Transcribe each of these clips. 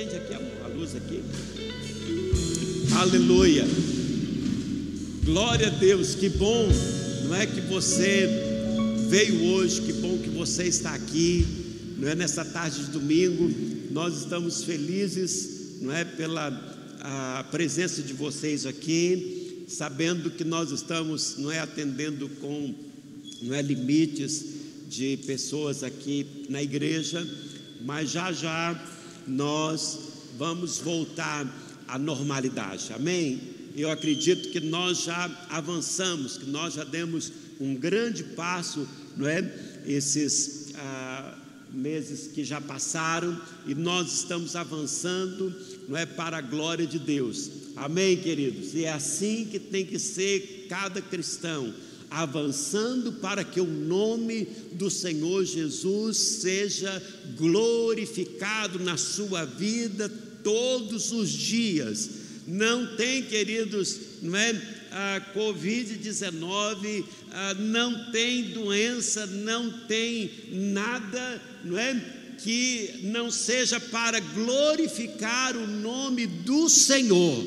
Acende aqui a luz aqui. Aleluia. Glória a Deus, que bom, não é que você veio hoje, que bom que você está aqui, não é nessa tarde de domingo. Nós estamos felizes, não é pela a presença de vocês aqui, sabendo que nós estamos, não é atendendo com, não é limites de pessoas aqui na igreja, mas já já nós vamos voltar à normalidade. Amém? Eu acredito que nós já avançamos, que nós já demos um grande passo, não é? Esses ah, meses que já passaram e nós estamos avançando, não é para a glória de Deus. Amém, queridos. E é assim que tem que ser cada cristão, avançando para que o nome do Senhor Jesus seja glorificado na sua vida todos os dias. Não tem, queridos, não é? A Covid-19 não tem doença, não tem nada, não é? Que não seja para glorificar o nome do Senhor.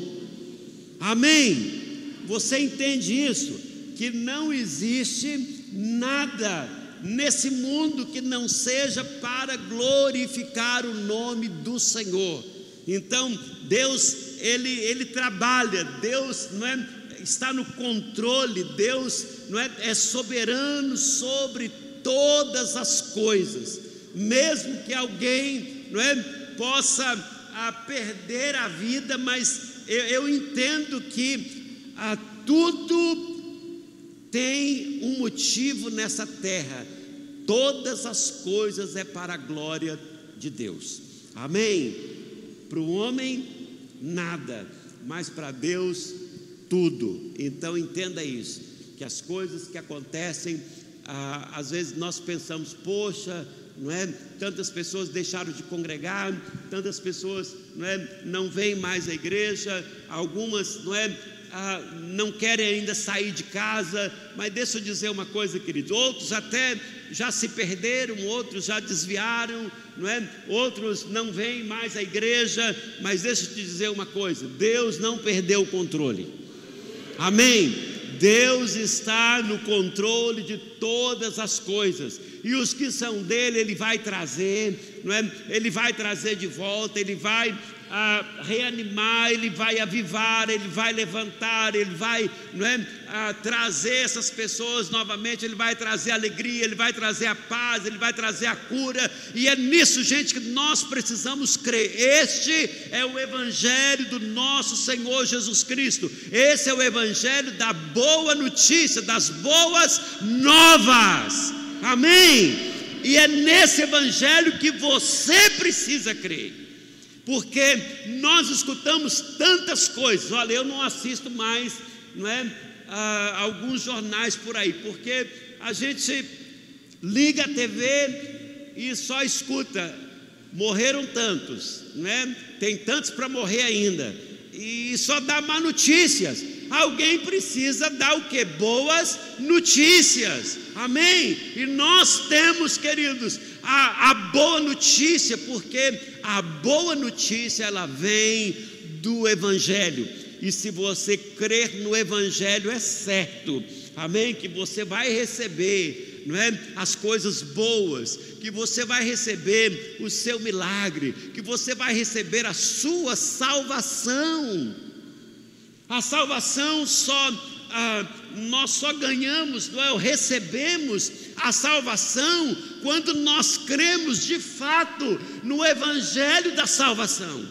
Amém? Você entende isso? Que não existe nada nesse mundo que não seja para glorificar o nome do Senhor. Então, Deus, ele, ele trabalha, Deus não é, está no controle, Deus não é, é soberano sobre todas as coisas. Mesmo que alguém não é, possa a, perder a vida, mas eu, eu entendo que a, tudo tem um motivo nessa terra. Todas as coisas é para a glória de Deus. Amém. Para o homem, nada, mas para Deus, tudo. Então entenda isso: que as coisas que acontecem, ah, às vezes nós pensamos, poxa, não é? Tantas pessoas deixaram de congregar, tantas pessoas não, é? não vêm mais à igreja, algumas não é? Ah, não querem ainda sair de casa, mas deixa eu dizer uma coisa, queridos: outros até já se perderam, outros já desviaram, não é? Outros não vêm mais à igreja, mas deixa eu te dizer uma coisa: Deus não perdeu o controle. Amém. Deus está no controle de todas as coisas, e os que são dele, Ele vai trazer, não é? Ele vai trazer de volta, Ele vai a reanimar, Ele vai avivar, Ele vai levantar, Ele vai não é, trazer essas pessoas novamente, Ele vai trazer alegria, Ele vai trazer a paz, Ele vai trazer a cura, e é nisso, gente, que nós precisamos crer. Este é o Evangelho do nosso Senhor Jesus Cristo, esse é o Evangelho da boa notícia, das boas novas, amém? E é nesse Evangelho que você precisa crer porque nós escutamos tantas coisas. Olha, eu não assisto mais, não é, a, alguns jornais por aí, porque a gente liga a TV e só escuta. Morreram tantos, né? Tem tantos para morrer ainda. E só dá má notícias. Alguém precisa dar o que? Boas notícias. Amém? E nós temos, queridos, a, a boa notícia, porque a boa notícia ela vem do Evangelho. E se você crer no Evangelho, é certo, amém? Que você vai receber, não é? As coisas boas, que você vai receber o seu milagre, que você vai receber a sua salvação. A salvação só ah, nós só ganhamos, não é? recebemos a salvação quando nós cremos de fato no Evangelho da salvação,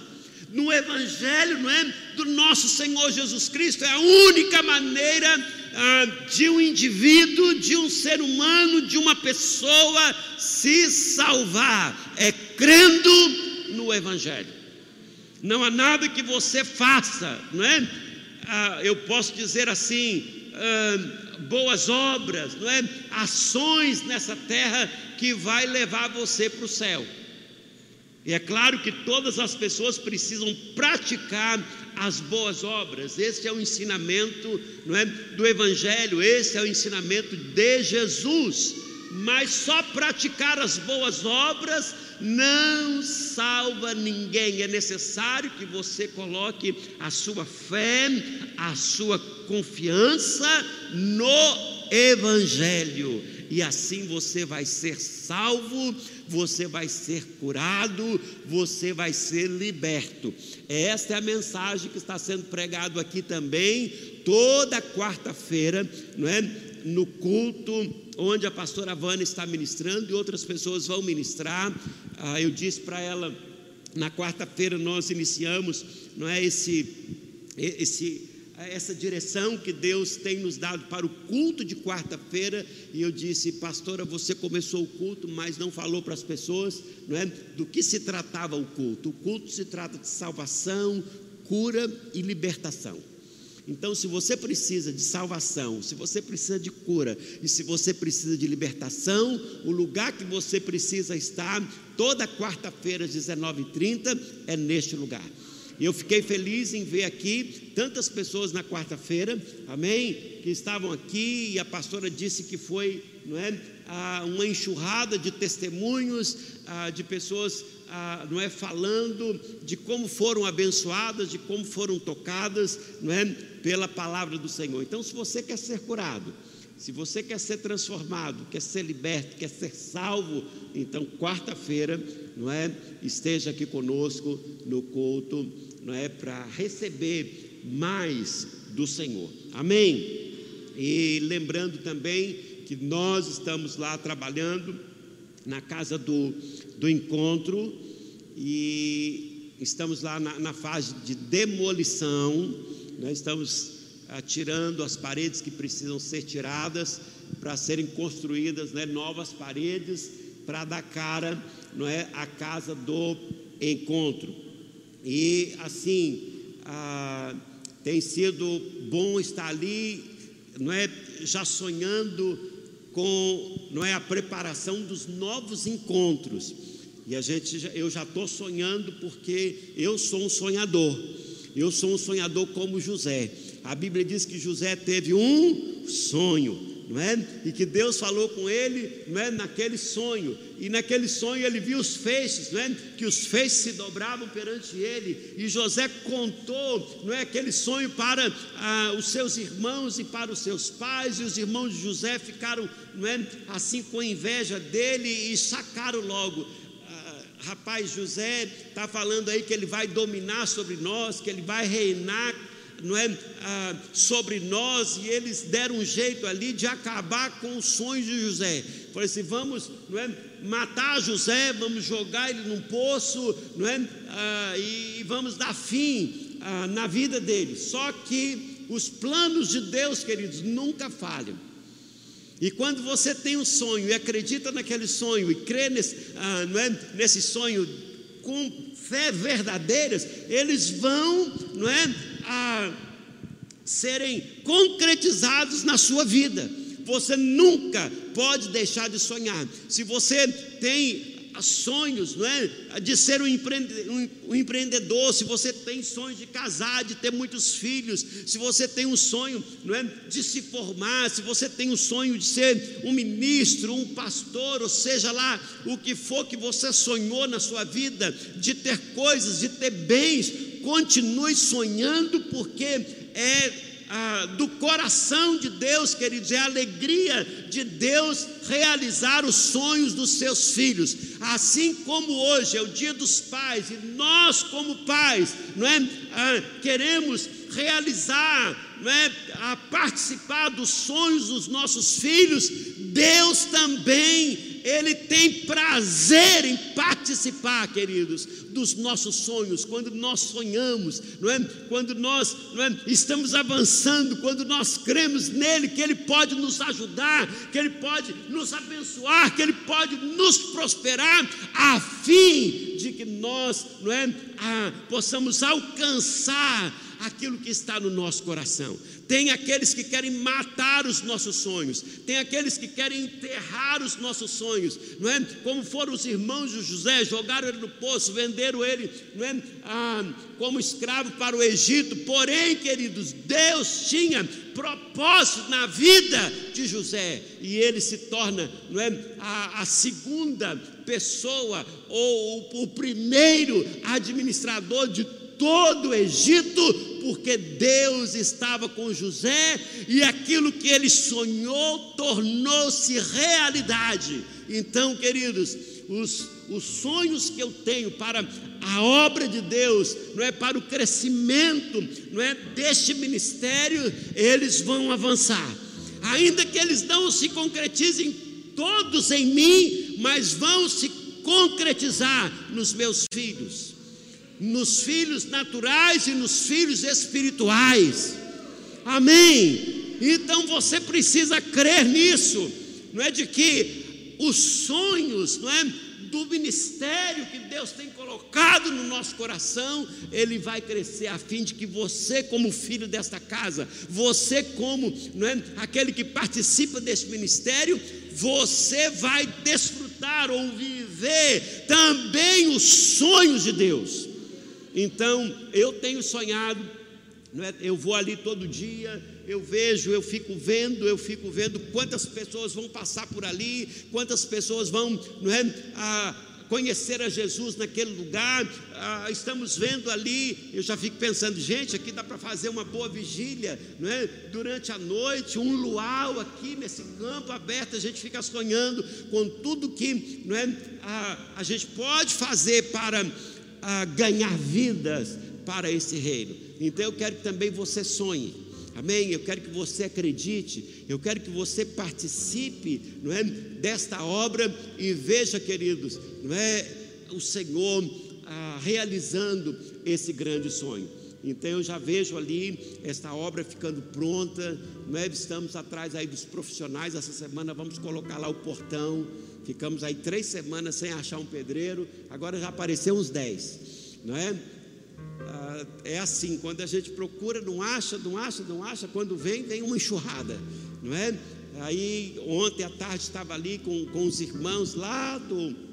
no Evangelho não é? do nosso Senhor Jesus Cristo, é a única maneira ah, de um indivíduo, de um ser humano, de uma pessoa se salvar, é crendo no Evangelho. Não há nada que você faça, não é? ah, eu posso dizer assim, ah, boas obras, não é? Ações nessa terra que vai levar você para o céu. E é claro que todas as pessoas precisam praticar as boas obras. Esse é o ensinamento, não é, do evangelho, esse é o ensinamento de Jesus. Mas só praticar as boas obras não salva ninguém. É necessário que você coloque a sua fé, a sua confiança no Evangelho e assim você vai ser salvo, você vai ser curado, você vai ser liberto. Esta é a mensagem que está sendo pregado aqui também, toda quarta-feira, não é? No culto onde a pastora Vânia está ministrando e outras pessoas vão ministrar. Ah, eu disse para ela, na quarta-feira nós iniciamos, não é esse esse essa direção que Deus tem nos dado para o culto de quarta-feira, e eu disse, pastora, você começou o culto, mas não falou para as pessoas não é, do que se tratava o culto. O culto se trata de salvação, cura e libertação. Então, se você precisa de salvação, se você precisa de cura e se você precisa de libertação, o lugar que você precisa estar toda quarta-feira às 19h30 é neste lugar. E eu fiquei feliz em ver aqui tantas pessoas na quarta-feira, amém? Que estavam aqui e a pastora disse que foi, não é? Ah, uma enxurrada de testemunhos ah, de pessoas, ah, não é? Falando de como foram abençoadas, de como foram tocadas, não é? Pela palavra do Senhor. Então, se você quer ser curado, se você quer ser transformado, quer ser liberto, quer ser salvo, então quarta-feira, não é? Esteja aqui conosco no culto não é, para receber mais do Senhor. Amém? E lembrando também que nós estamos lá trabalhando na casa do, do encontro e estamos lá na, na fase de demolição, nós estamos tirando as paredes que precisam ser tiradas para serem construídas né, novas paredes para dar cara não é, à casa do encontro. E assim, ah, tem sido bom estar ali, não é, já sonhando com, não é, a preparação dos novos encontros. E a gente, eu já estou sonhando porque eu sou um sonhador. Eu sou um sonhador como José. A Bíblia diz que José teve um sonho não é? E que Deus falou com ele, não é? Naquele sonho, e naquele sonho ele viu os feixes, não é? Que os feixes se dobravam perante ele, e José contou, não é? Aquele sonho para ah, os seus irmãos e para os seus pais, e os irmãos de José ficaram, não é? Assim com inveja dele e sacaram logo rapaz, José está falando aí que ele vai dominar sobre nós, que ele vai reinar não é, ah, sobre nós, e eles deram um jeito ali de acabar com os sonhos de José. Falei assim: vamos não é, matar José, vamos jogar ele num poço, não é, ah, e vamos dar fim ah, na vida dele. Só que os planos de Deus, queridos, nunca falham. E quando você tem um sonho e acredita naquele sonho e crê nesse, ah, é, nesse sonho com fé verdadeiras, eles vão, não é, a serem concretizados na sua vida. Você nunca pode deixar de sonhar. Se você tem sonhos, não é? De ser um, empreendedor, se você tem sonhos de casar, de ter muitos filhos, se você tem um sonho, não é? De se formar, se você tem um sonho de ser um ministro, um pastor, ou seja lá o que for que você sonhou na sua vida, de ter coisas, de ter bens, continue sonhando, porque é do coração de Deus, queridos, é a alegria de Deus realizar os sonhos dos seus filhos. Assim como hoje é o dia dos pais, e nós, como pais, não é, ah, queremos realizar, não é, a participar dos sonhos dos nossos filhos, Deus também ele tem prazer em participar, queridos, dos nossos sonhos, quando nós sonhamos, não é? Quando nós não é? estamos avançando, quando nós cremos nele, que Ele pode nos ajudar, que Ele pode nos abençoar, que Ele pode nos prosperar, a fim de que nós não é? Ah, possamos alcançar aquilo que está no nosso coração. Tem aqueles que querem matar os nossos sonhos, tem aqueles que querem enterrar os nossos sonhos, não é? Como foram os irmãos de José, jogaram ele no poço, venderam ele, não é? Ah, como escravo para o Egito. Porém, queridos, Deus tinha propósito na vida de José e ele se torna, não é, a, a segunda pessoa ou o, o primeiro administrador de todo o Egito, porque Deus estava com José e aquilo que ele sonhou tornou-se realidade. Então, queridos, os, os sonhos que eu tenho para a obra de Deus, não é para o crescimento, não é deste ministério, eles vão avançar. Ainda que eles não se concretizem todos em mim, mas vão se concretizar nos meus filhos nos filhos naturais e nos filhos espirituais. Amém. Então você precisa crer nisso, não é de que os sonhos, não é do ministério que Deus tem colocado no nosso coração, ele vai crescer a fim de que você, como filho desta casa, você como, não é, aquele que participa desse ministério, você vai desfrutar ou viver também os sonhos de Deus. Então, eu tenho sonhado, é? eu vou ali todo dia, eu vejo, eu fico vendo, eu fico vendo quantas pessoas vão passar por ali, quantas pessoas vão não é, conhecer a Jesus naquele lugar. Ah, estamos vendo ali, eu já fico pensando, gente, aqui dá para fazer uma boa vigília, não é? Durante a noite, um luau aqui nesse campo aberto, a gente fica sonhando com tudo que não é, a, a gente pode fazer para a ganhar vidas para esse reino. Então eu quero que também você sonhe. Amém? Eu quero que você acredite, eu quero que você participe, não é, desta obra e veja, queridos, não é o Senhor ah, realizando esse grande sonho. Então eu já vejo ali esta obra ficando pronta, não é? Estamos atrás aí dos profissionais. Essa semana vamos colocar lá o portão, Ficamos aí três semanas sem achar um pedreiro, agora já apareceu uns dez, não é? Ah, é assim, quando a gente procura, não acha, não acha, não acha, quando vem, vem uma enxurrada, não é? Aí ontem à tarde estava ali com, com os irmãos lá do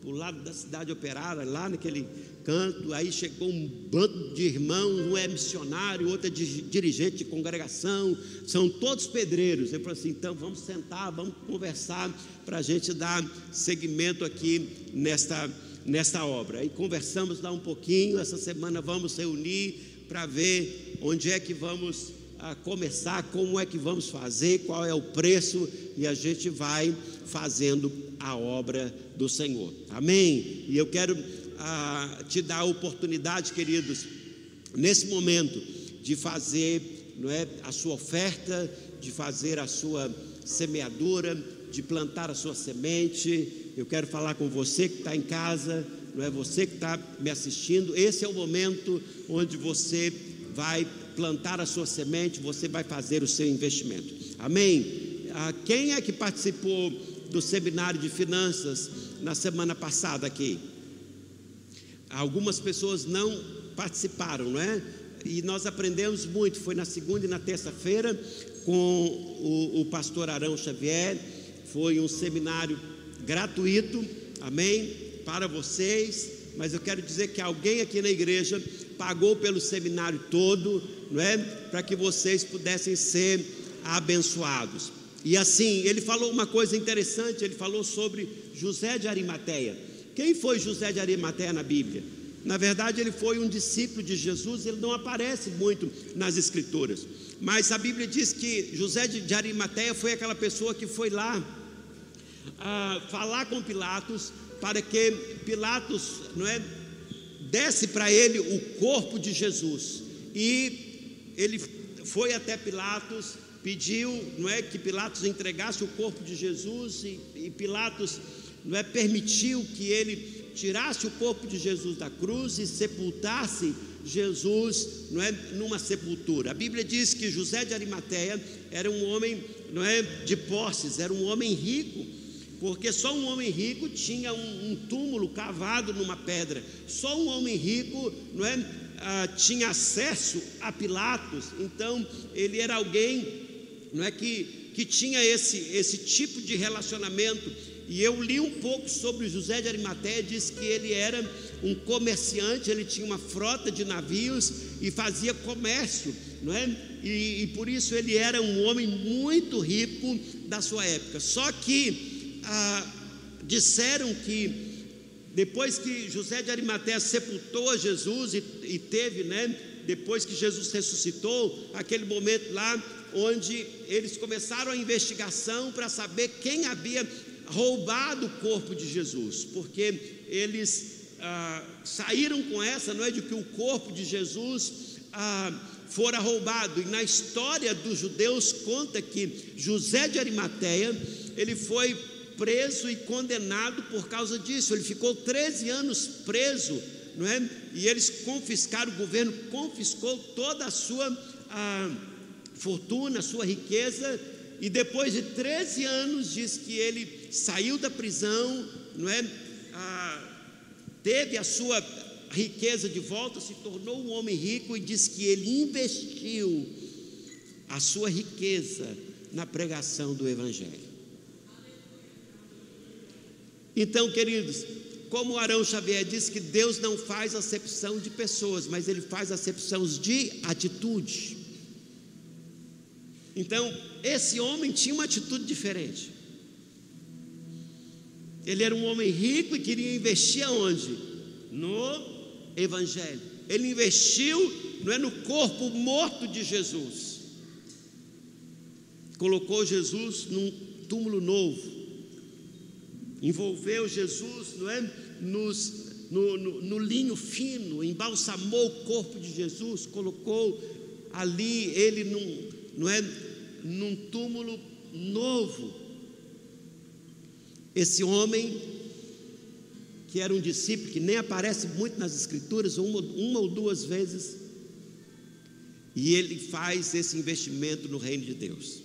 para o lado da cidade operária, lá naquele canto, aí chegou um bando de irmãos, um é missionário, outro é dirigente de congregação, são todos pedreiros. Eu falei assim: então vamos sentar, vamos conversar para a gente dar seguimento aqui nesta, nesta obra. Aí conversamos lá um pouquinho, essa semana vamos reunir para ver onde é que vamos a começar, como é que vamos fazer, qual é o preço, e a gente vai fazendo a obra do Senhor. Amém? E eu quero ah, te dar a oportunidade, queridos, nesse momento, de fazer não é, a sua oferta, de fazer a sua semeadura, de plantar a sua semente. Eu quero falar com você que está em casa, não é você que está me assistindo. Esse é o momento onde você vai plantar a sua semente, você vai fazer o seu investimento. Amém? Ah, quem é que participou do seminário de finanças na semana passada aqui? Algumas pessoas não participaram, não é? E nós aprendemos muito. Foi na segunda e na terça-feira com o, o pastor Arão Xavier. Foi um seminário gratuito, amém? Para vocês. Mas eu quero dizer que alguém aqui na igreja pagou pelo seminário todo, não é? Para que vocês pudessem ser abençoados. E assim, ele falou uma coisa interessante, ele falou sobre José de Arimateia. Quem foi José de Arimateia na Bíblia? Na verdade, ele foi um discípulo de Jesus, ele não aparece muito nas Escrituras. Mas a Bíblia diz que José de Arimateia foi aquela pessoa que foi lá a falar com Pilatos para que Pilatos não é, desse para ele o corpo de Jesus. E ele foi até Pilatos, pediu, não é, que Pilatos entregasse o corpo de Jesus e, e Pilatos, não é, permitiu que ele tirasse o corpo de Jesus da cruz e sepultasse Jesus, não é, numa sepultura. A Bíblia diz que José de Arimateia era um homem, não é, de posses, era um homem rico. porque só um homem rico tinha um, um túmulo cavado numa pedra, só um homem rico não é, ah, tinha acesso a Pilatos, então ele era alguém não é, que, que tinha esse, esse tipo de relacionamento. E eu li um pouco sobre José de Arimateia, diz que ele era um comerciante, ele tinha uma frota de navios e fazia comércio, não é? E, e por isso ele era um homem muito rico da sua época. Só que ah, disseram que depois que José de Arimateia sepultou Jesus e, e teve, né? Depois que Jesus ressuscitou, aquele momento lá onde eles começaram a investigação para saber quem havia roubado o corpo de Jesus, porque eles ah, saíram com essa, não é, de que o corpo de Jesus ah, fora roubado. E na história dos judeus conta que José de Arimateia ele foi preso e condenado por causa disso. Ele ficou 13 anos preso, não é? E eles confiscaram, o governo confiscou toda a sua a fortuna, a sua riqueza, e depois de 13 anos diz que ele saiu da prisão, não é? teve a sua riqueza de volta, se tornou um homem rico e diz que ele investiu a sua riqueza na pregação do Evangelho. Então, queridos, como Arão Xavier disse que Deus não faz acepção de pessoas, mas ele faz acepção de atitude. Então, esse homem tinha uma atitude diferente. Ele era um homem rico e queria investir aonde? No Evangelho. Ele investiu não é no corpo morto de Jesus. Colocou Jesus num túmulo novo envolveu Jesus, não é? Nos, no, no, no linho fino, embalsamou o corpo de Jesus, colocou ali ele num, não é? num túmulo novo. Esse homem, que era um discípulo, que nem aparece muito nas Escrituras, uma, uma ou duas vezes, e ele faz esse investimento no reino de Deus.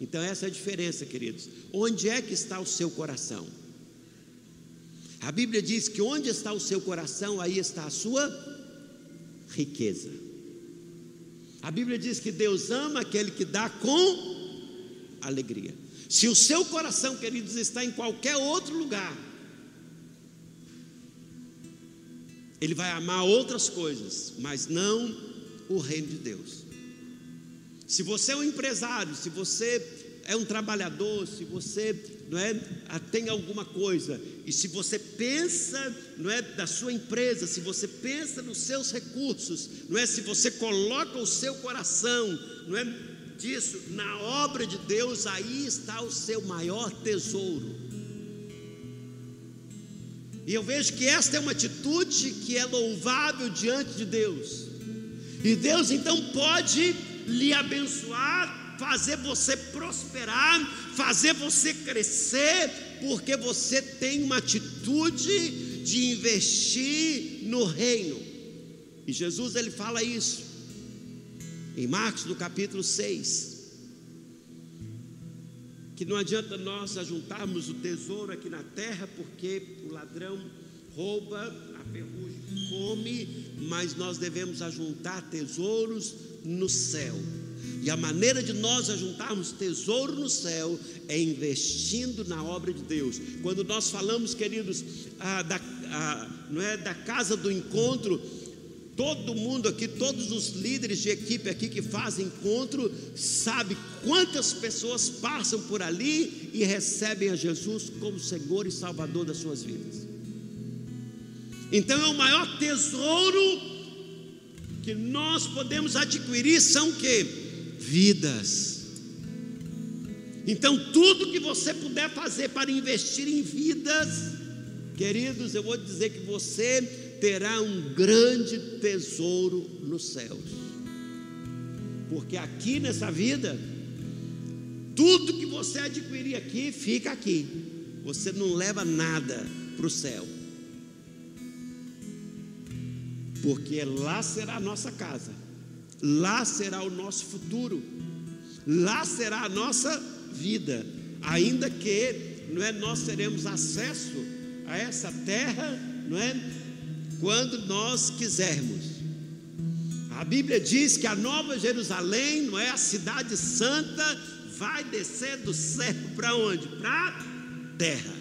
Então, essa é a diferença, queridos. Onde é que está o seu coração? A Bíblia diz que onde está o seu coração, aí está a sua riqueza. A Bíblia diz que Deus ama aquele que dá com alegria. Se o seu coração, queridos, está em qualquer outro lugar, ele vai amar outras coisas, mas não o reino de Deus. Se você é um empresário, se você é um trabalhador, se você não é, tem alguma coisa, e se você pensa, não é, da sua empresa, se você pensa nos seus recursos, não é, se você coloca o seu coração, não é, disso na obra de Deus, aí está o seu maior tesouro. E eu vejo que esta é uma atitude que é louvável diante de Deus. E Deus então pode lhe abençoar fazer você prosperar, fazer você crescer, porque você tem uma atitude de investir no reino. E Jesus ele fala isso em Marcos no capítulo 6. Que não adianta nós ajuntarmos o tesouro aqui na terra, porque o ladrão rouba, a ferrugem come, mas nós devemos ajuntar tesouros no céu. E a maneira de nós ajuntarmos tesouro no céu é investindo na obra de Deus. Quando nós falamos, queridos, ah, da, ah, não é, da casa do encontro, todo mundo aqui, todos os líderes de equipe aqui que fazem encontro, sabe quantas pessoas passam por ali e recebem a Jesus como Senhor e Salvador das suas vidas. Então é o maior tesouro que nós podemos adquirir são que vidas. Então, tudo que você puder fazer para investir em vidas, queridos, eu vou dizer que você terá um grande tesouro nos céus. Porque aqui nessa vida, tudo que você adquirir aqui, fica aqui. Você não leva nada para o céu. Porque lá será a nossa casa. Lá será o nosso futuro, lá será a nossa vida, ainda que não é, nós teremos acesso a essa terra, não é, quando nós quisermos. A Bíblia diz que a Nova Jerusalém, não é a cidade santa, vai descer do céu para onde? Para a terra.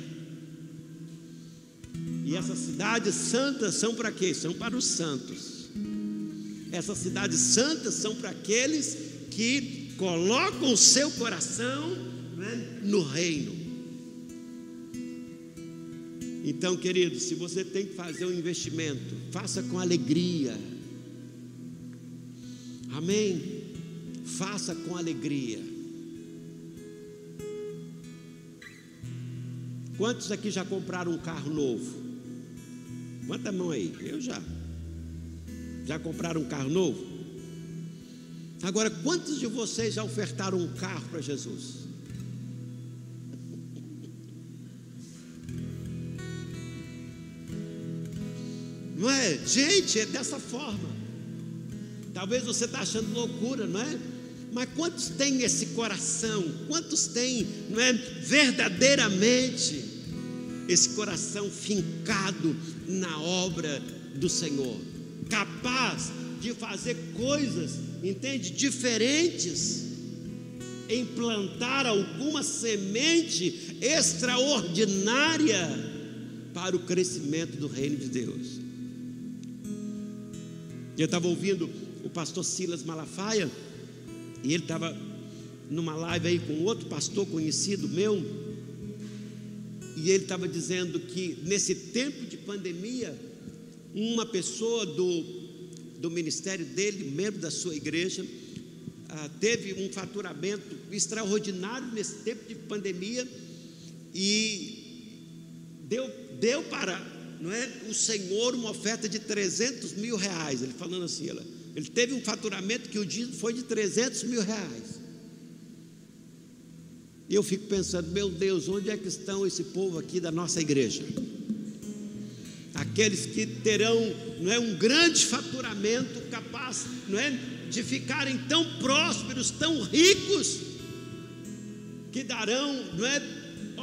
E essas cidades santas são para quê? São para os santos. Essas cidades santas são para aqueles que colocam o seu coração né, no reino. Então, querido, se você tem que fazer um investimento, faça com alegria Amém? Faça com alegria. Quantos aqui já compraram um carro novo? Quanta mão aí? Eu já. Já compraram um carro novo? Agora, quantos de vocês já ofertaram um carro para Jesus? Não é? Gente, é dessa forma. Talvez você está achando loucura, não é? Mas quantos têm esse coração? Quantos têm, não é, verdadeiramente esse coração fincado na obra do Senhor, capaz de fazer coisas, entende, diferentes, implantar alguma semente extraordinária para o crescimento do reino de Deus. Eu estava ouvindo o pastor Silas Malafaia, e ele estava numa live aí com outro pastor conhecido meu, e ele estava dizendo que nesse tempo de pandemia, uma pessoa do, do ministério dele, membro da sua igreja, ah, teve um faturamento extraordinário nesse tempo de pandemia e deu, deu para não é, o Senhor uma oferta de 300 mil reais. Ele falando assim, ela, ele teve um faturamento que o dia foi de 300 mil reais. E eu fico pensando, meu Deus, onde é que estão esse povo aqui da nossa igreja? Aqueles que terão, não é, um grande faturamento capaz, não é, de ficarem tão prósperos, tão ricos, que darão, não é,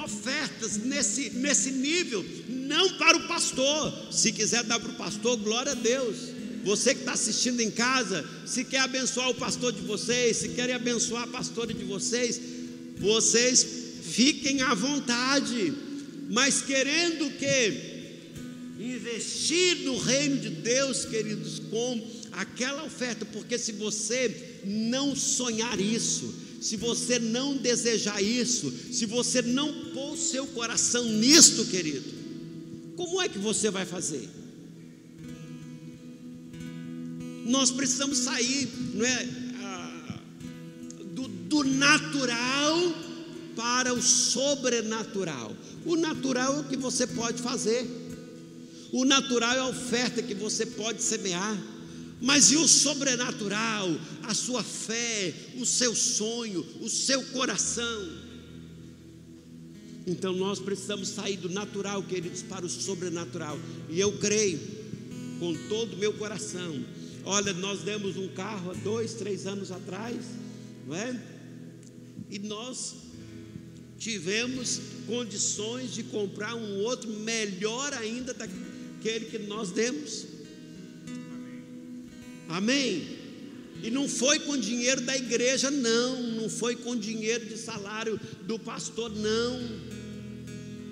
ofertas nesse, nesse nível, não para o pastor. Se quiser dar para o pastor, glória a Deus. Você que está assistindo em casa, se quer abençoar o pastor de vocês, se querem abençoar a pastora de vocês, vocês fiquem à vontade, mas querendo que investir no reino de Deus, queridos, com aquela oferta, porque se você não sonhar isso, se você não desejar isso, se você não pôr seu coração nisto, querido, como é que você vai fazer? Nós precisamos sair não é, do, do natural para o sobrenatural. O natural é o que você pode fazer, o natural é a oferta que você pode semear. Mas e o sobrenatural, a sua fé, o seu sonho, o seu coração? Então nós precisamos sair do natural, queridos, para o sobrenatural. E eu creio, com todo o meu coração, Olha, nós demos um carro há dois, três anos atrás, não é? E nós tivemos condições de comprar um outro melhor ainda daquele que nós demos. Amém? E não foi com dinheiro da igreja, não, não foi com dinheiro de salário do pastor, não.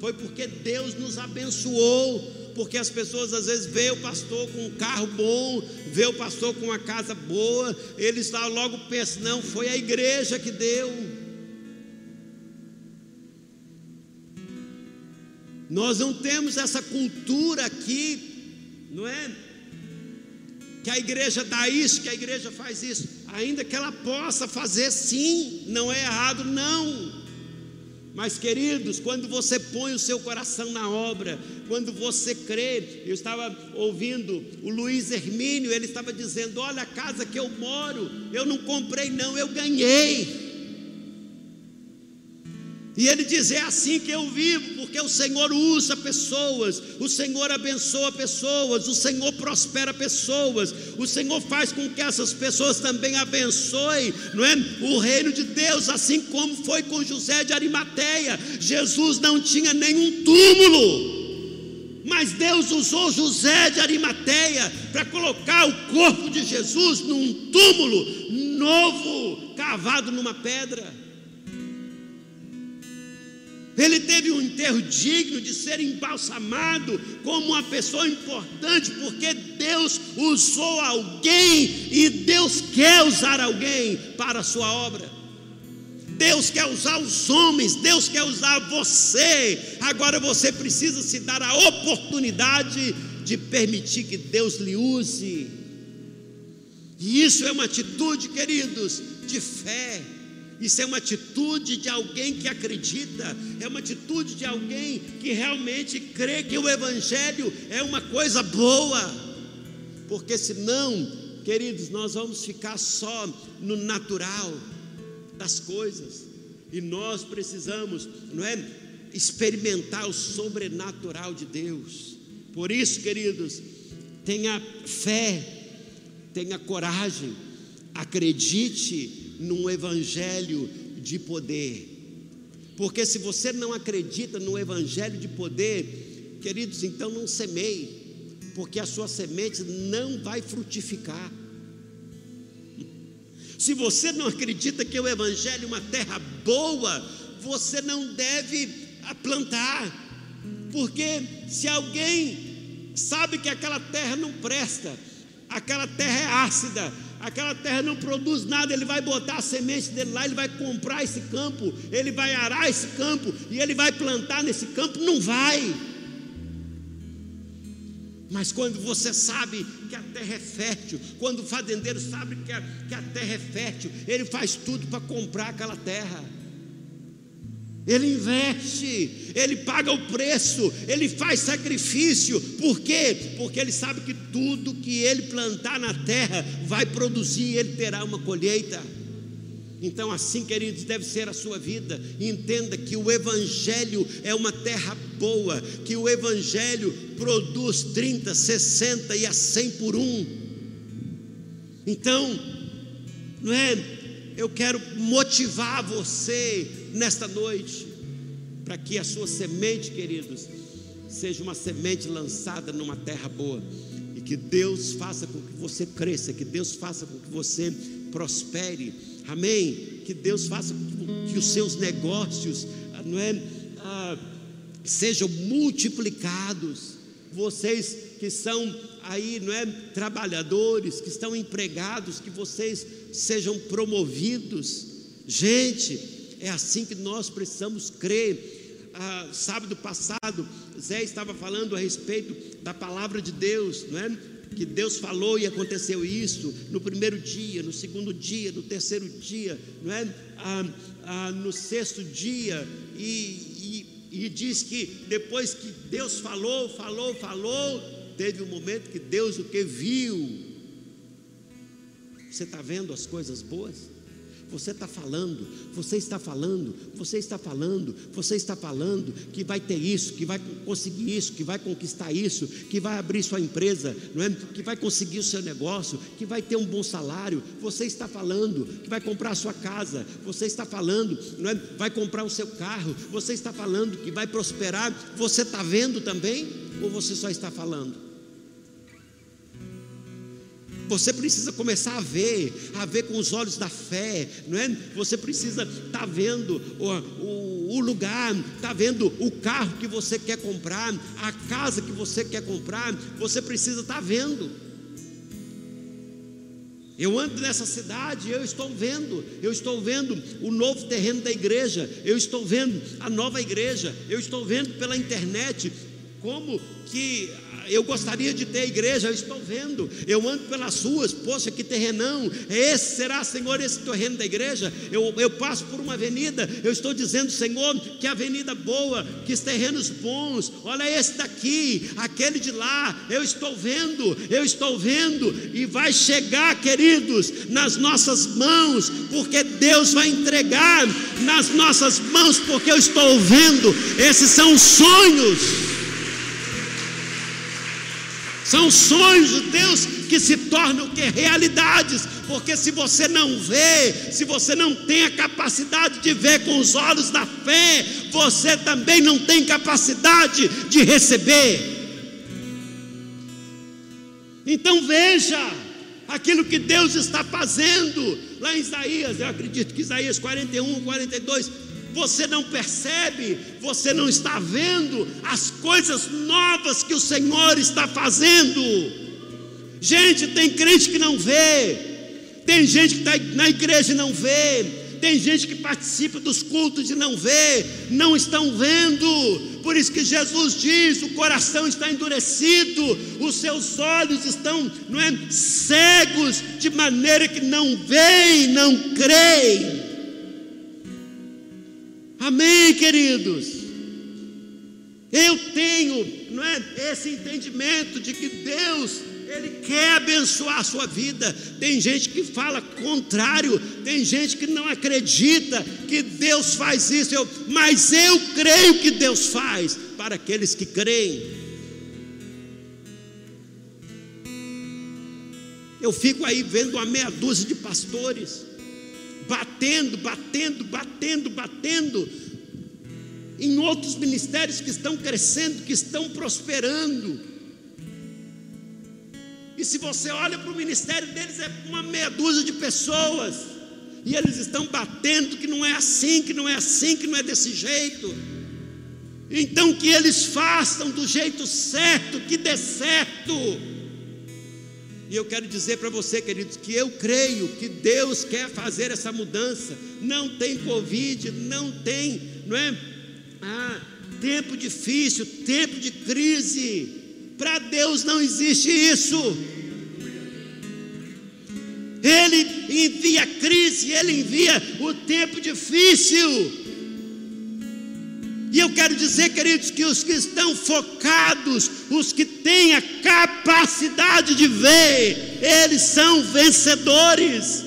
Foi porque Deus nos abençoou porque as pessoas às vezes veem o pastor com um carro bom, vê o pastor com uma casa boa, eles logo pensam, não, foi a igreja que deu. Nós não temos essa cultura aqui, não é? Que a igreja dá isso, que a igreja faz isso, ainda que ela possa fazer sim, não é errado, não. Mas, queridos, quando você põe o seu coração na obra, quando você crê, eu estava ouvindo o Luiz Hermínio, ele estava dizendo: Olha, a casa que eu moro, eu não comprei, não, eu ganhei. E ele diz: É assim que eu vivo, porque o Senhor usa pessoas, o Senhor abençoa pessoas, o Senhor prospera pessoas, o Senhor faz com que essas pessoas também abençoem, não é? O reino de Deus, assim como foi com José de Arimateia. Jesus não tinha nenhum túmulo, mas Deus usou José de Arimateia para colocar o corpo de Jesus num túmulo novo, cavado numa pedra. Ele teve um enterro digno de ser embalsamado como uma pessoa importante, porque Deus usou alguém e Deus quer usar alguém para a sua obra. Deus quer usar os homens, Deus quer usar você. Agora você precisa se dar a oportunidade de permitir que Deus lhe use. E isso é uma atitude, queridos, de fé. Isso é uma atitude de alguém que acredita, é uma atitude de alguém que realmente crê que o Evangelho é uma coisa boa, porque senão, queridos, nós vamos ficar só no natural das coisas, e nós precisamos, não é? Experimentar o sobrenatural de Deus, por isso, queridos, tenha fé, tenha coragem, acredite num evangelho de poder. Porque se você não acredita no evangelho de poder, queridos, então não semeie, porque a sua semente não vai frutificar. Se você não acredita que o evangelho é uma terra boa, você não deve plantar. Porque se alguém sabe que aquela terra não presta, aquela terra é ácida, aquela terra não produz nada, ele vai botar a semente dele lá, ele vai comprar esse campo, ele vai arar esse campo e ele vai plantar nesse campo, não vai. Mas quando você sabe que a terra é fértil, quando o fazendeiro sabe que a, que a terra é fértil, ele faz tudo para comprar aquela terra. Ele investe, ele paga o preço, ele faz sacrifício. Por quê? Porque ele sabe que tudo que ele plantar na terra vai produzir, ele terá uma colheita. Então, assim, queridos, deve ser a sua vida. Entenda que o Evangelho é uma terra boa, que o Evangelho produz 30, 60 e a 100 por um. Então, não é? Eu quero motivar você nesta noite, para que a sua semente, queridos, seja uma semente lançada numa terra boa, e que Deus faça com que você cresça, que Deus faça com que você prospere, amém? Que Deus faça com que os seus negócios, ah, não é, ah, sejam multiplicados, vocês que são aí, não é, trabalhadores, que estão empregados, que vocês sejam promovidos, gente, é assim que nós precisamos crer. Ah, sábado passado, Zé estava falando a respeito da palavra de Deus, não é? Que Deus falou e aconteceu isso no primeiro dia, no segundo dia, no terceiro dia, não é? Ah, ah, no sexto dia, e, e, e diz que depois que Deus falou, falou, falou, teve um momento que Deus o que viu. Você está vendo as coisas boas? Você está falando, você está falando, você está falando, você está falando que vai ter isso, que vai conseguir isso, que vai conquistar isso, que vai abrir sua empresa, não é? que vai conseguir o seu negócio, que vai ter um bom salário. Você está falando que vai comprar a sua casa, você está falando, não é? vai comprar o seu carro, você está falando que vai prosperar. Você está vendo também ou você só está falando? Você precisa começar a ver, a ver com os olhos da fé, não é? Você precisa estar tá vendo o, o, o lugar, está vendo o carro que você quer comprar, a casa que você quer comprar. Você precisa estar tá vendo. Eu ando nessa cidade, eu estou vendo, eu estou vendo o novo terreno da igreja, eu estou vendo a nova igreja, eu estou vendo pela internet como que eu gostaria de ter igreja, eu estou vendo, eu ando pelas ruas, poxa, que terrenão, esse será, Senhor, esse terreno da igreja? Eu, eu passo por uma avenida, eu estou dizendo, Senhor, que avenida boa, que terrenos bons, olha esse daqui, aquele de lá, eu estou vendo, eu estou vendo, e vai chegar, queridos, nas nossas mãos, porque Deus vai entregar nas nossas mãos, porque eu estou vendo, esses são sonhos. São sonhos de Deus que se tornam que realidades, porque se você não vê, se você não tem a capacidade de ver com os olhos da fé, você também não tem capacidade de receber. Então veja aquilo que Deus está fazendo lá em Isaías, eu acredito que Isaías 41, 42 você não percebe, você não está vendo as coisas novas que o Senhor está fazendo. Gente, tem crente que não vê, tem gente que está na igreja e não vê, tem gente que participa dos cultos e não vê, não estão vendo. Por isso que Jesus diz: o coração está endurecido, os seus olhos estão, não é, cegos, de maneira que não veem, não creem. Amém, queridos? Eu tenho, não é, esse entendimento de que Deus ele quer abençoar a sua vida. Tem gente que fala contrário, tem gente que não acredita que Deus faz isso, eu, mas eu creio que Deus faz para aqueles que creem. Eu fico aí vendo uma meia dúzia de pastores batendo, batendo, batendo, batendo em outros ministérios que estão crescendo, que estão prosperando. E se você olha para o ministério deles, é uma meia dúzia de pessoas, e eles estão batendo que não é assim, que não é assim, que não é desse jeito. Então que eles façam do jeito certo, que dê certo. E eu quero dizer para você, queridos, que eu creio que Deus quer fazer essa mudança. Não tem Covid, não tem, não é? Ah, tempo difícil, tempo de crise. Para Deus não existe isso. Ele envia crise, ele envia o tempo difícil. E eu quero dizer, queridos, que os que estão focados, os que têm a capacidade de ver, eles são vencedores.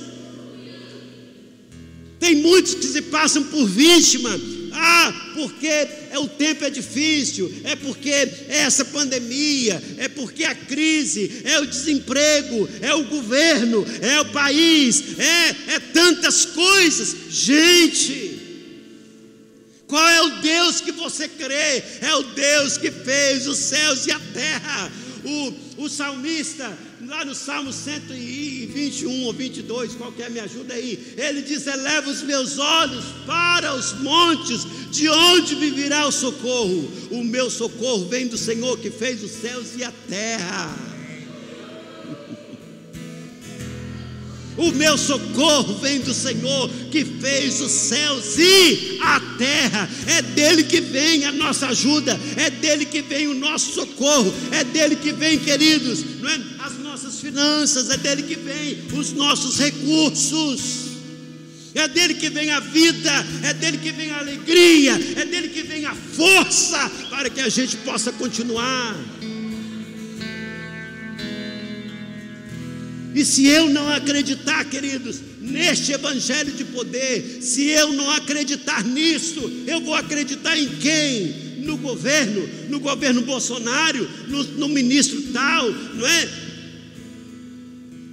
Tem muitos que se passam por vítima. Ah, porque é, o tempo é difícil, é porque é essa pandemia, é porque a crise, é o desemprego, é o governo, é o país, é, é tantas coisas. Gente, qual é o Deus que você crê? É o Deus que fez os céus e a terra. O, o salmista, lá no Salmo 121 ou 22, qualquer me ajuda aí, ele diz: Eleva os meus olhos para os montes, de onde me virá o socorro? O meu socorro vem do Senhor que fez os céus e a terra. O meu socorro vem do Senhor que fez os céus e a terra. É dele que vem a nossa ajuda, é dele que vem o nosso socorro, é dele que vem, queridos, não é? as nossas finanças, é dele que vem os nossos recursos. É dele que vem a vida, é dele que vem a alegria, é dele que vem a força para que a gente possa continuar. E se eu não acreditar, queridos, neste evangelho de poder, se eu não acreditar nisso, eu vou acreditar em quem? No governo, no governo Bolsonaro, no, no ministro tal, não é?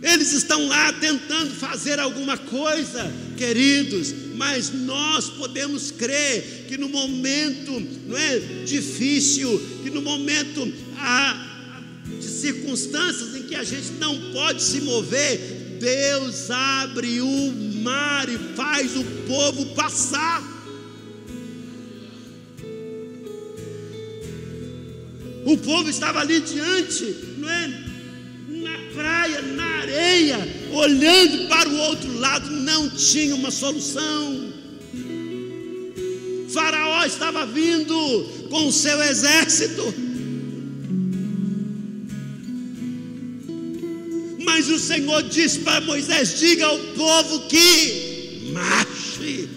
Eles estão lá tentando fazer alguma coisa, queridos, mas nós podemos crer que no momento, não é, difícil, que no momento ah, de circunstâncias em que a gente não pode se mover, Deus abre o mar e faz o povo passar. O povo estava ali diante, não é? Na praia, na areia, olhando para o outro lado, não tinha uma solução. Faraó estava vindo com o seu exército o Senhor disse para Moisés: diga ao povo que marche.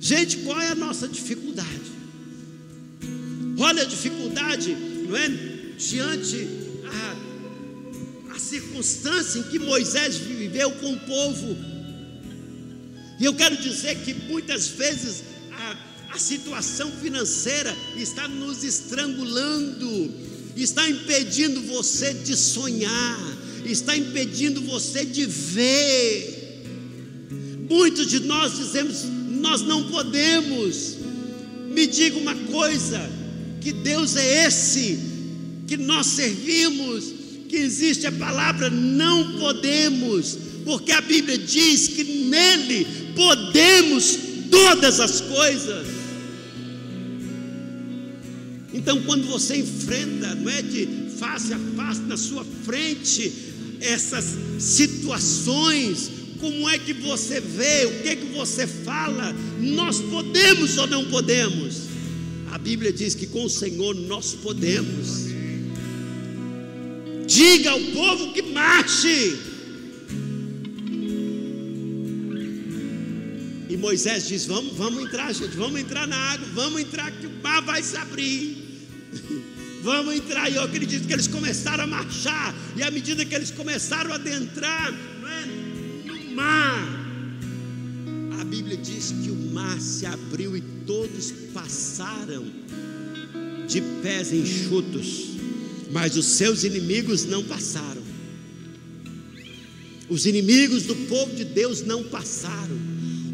Gente, qual é a nossa dificuldade? Olha a dificuldade, não é? Diante a, a circunstância em que Moisés viveu com o povo. E eu quero dizer que muitas vezes a, a situação financeira está nos estrangulando, está impedindo você de sonhar, está impedindo você de ver. Muitos de nós dizemos: nós não podemos. Me diga uma coisa: que Deus é esse que nós servimos, que existe a palavra não podemos, porque a Bíblia diz que nele podemos todas as coisas. Então, quando você enfrenta, não é de face a face na sua frente, essas situações, como é que você vê, o que é que você fala? Nós podemos ou não podemos? A Bíblia diz que com o Senhor nós podemos. Diga ao povo que marche. E Moisés diz: Vamos, vamos entrar, gente, vamos entrar na água, vamos entrar que o mar vai se abrir. Vamos entrar, e eu acredito que eles começaram a marchar, e à medida que eles começaram a adentrar é, no mar, Bíblia diz que o mar se abriu e todos passaram de pés enxutos, mas os seus inimigos não passaram. Os inimigos do povo de Deus não passaram.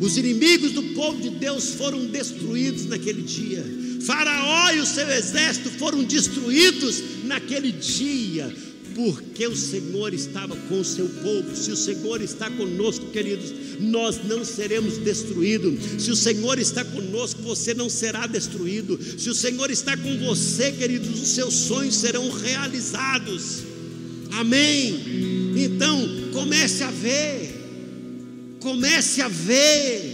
Os inimigos do povo de Deus foram destruídos naquele dia. Faraó e o seu exército foram destruídos naquele dia porque o Senhor estava com o seu povo. Se o Senhor está conosco, queridos, nós não seremos destruídos. Se o Senhor está conosco, você não será destruído. Se o Senhor está com você, queridos, os seus sonhos serão realizados. Amém. Então, comece a ver. Comece a ver.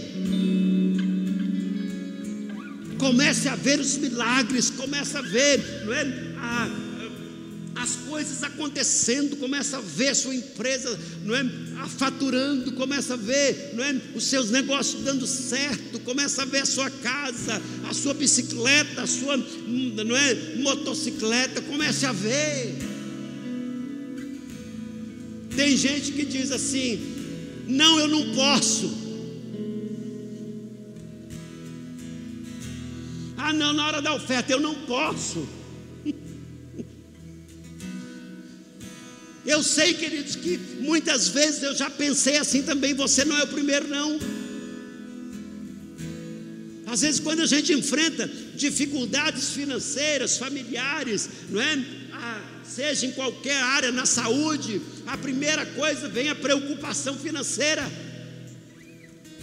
Comece a ver os milagres, comece a ver, não é? A, as coisas acontecendo, começa a ver a sua empresa, não é, faturando, começa a ver, não é, os seus negócios dando certo, começa a ver a sua casa, a sua bicicleta, a sua, não é, motocicleta, comece a ver. Tem gente que diz assim: "Não, eu não posso". Ah, não, na hora da oferta eu não posso. Eu sei, queridos, que muitas vezes eu já pensei assim também. Você não é o primeiro, não. Às vezes, quando a gente enfrenta dificuldades financeiras, familiares, não é? Ah, seja em qualquer área, na saúde, a primeira coisa vem a preocupação financeira.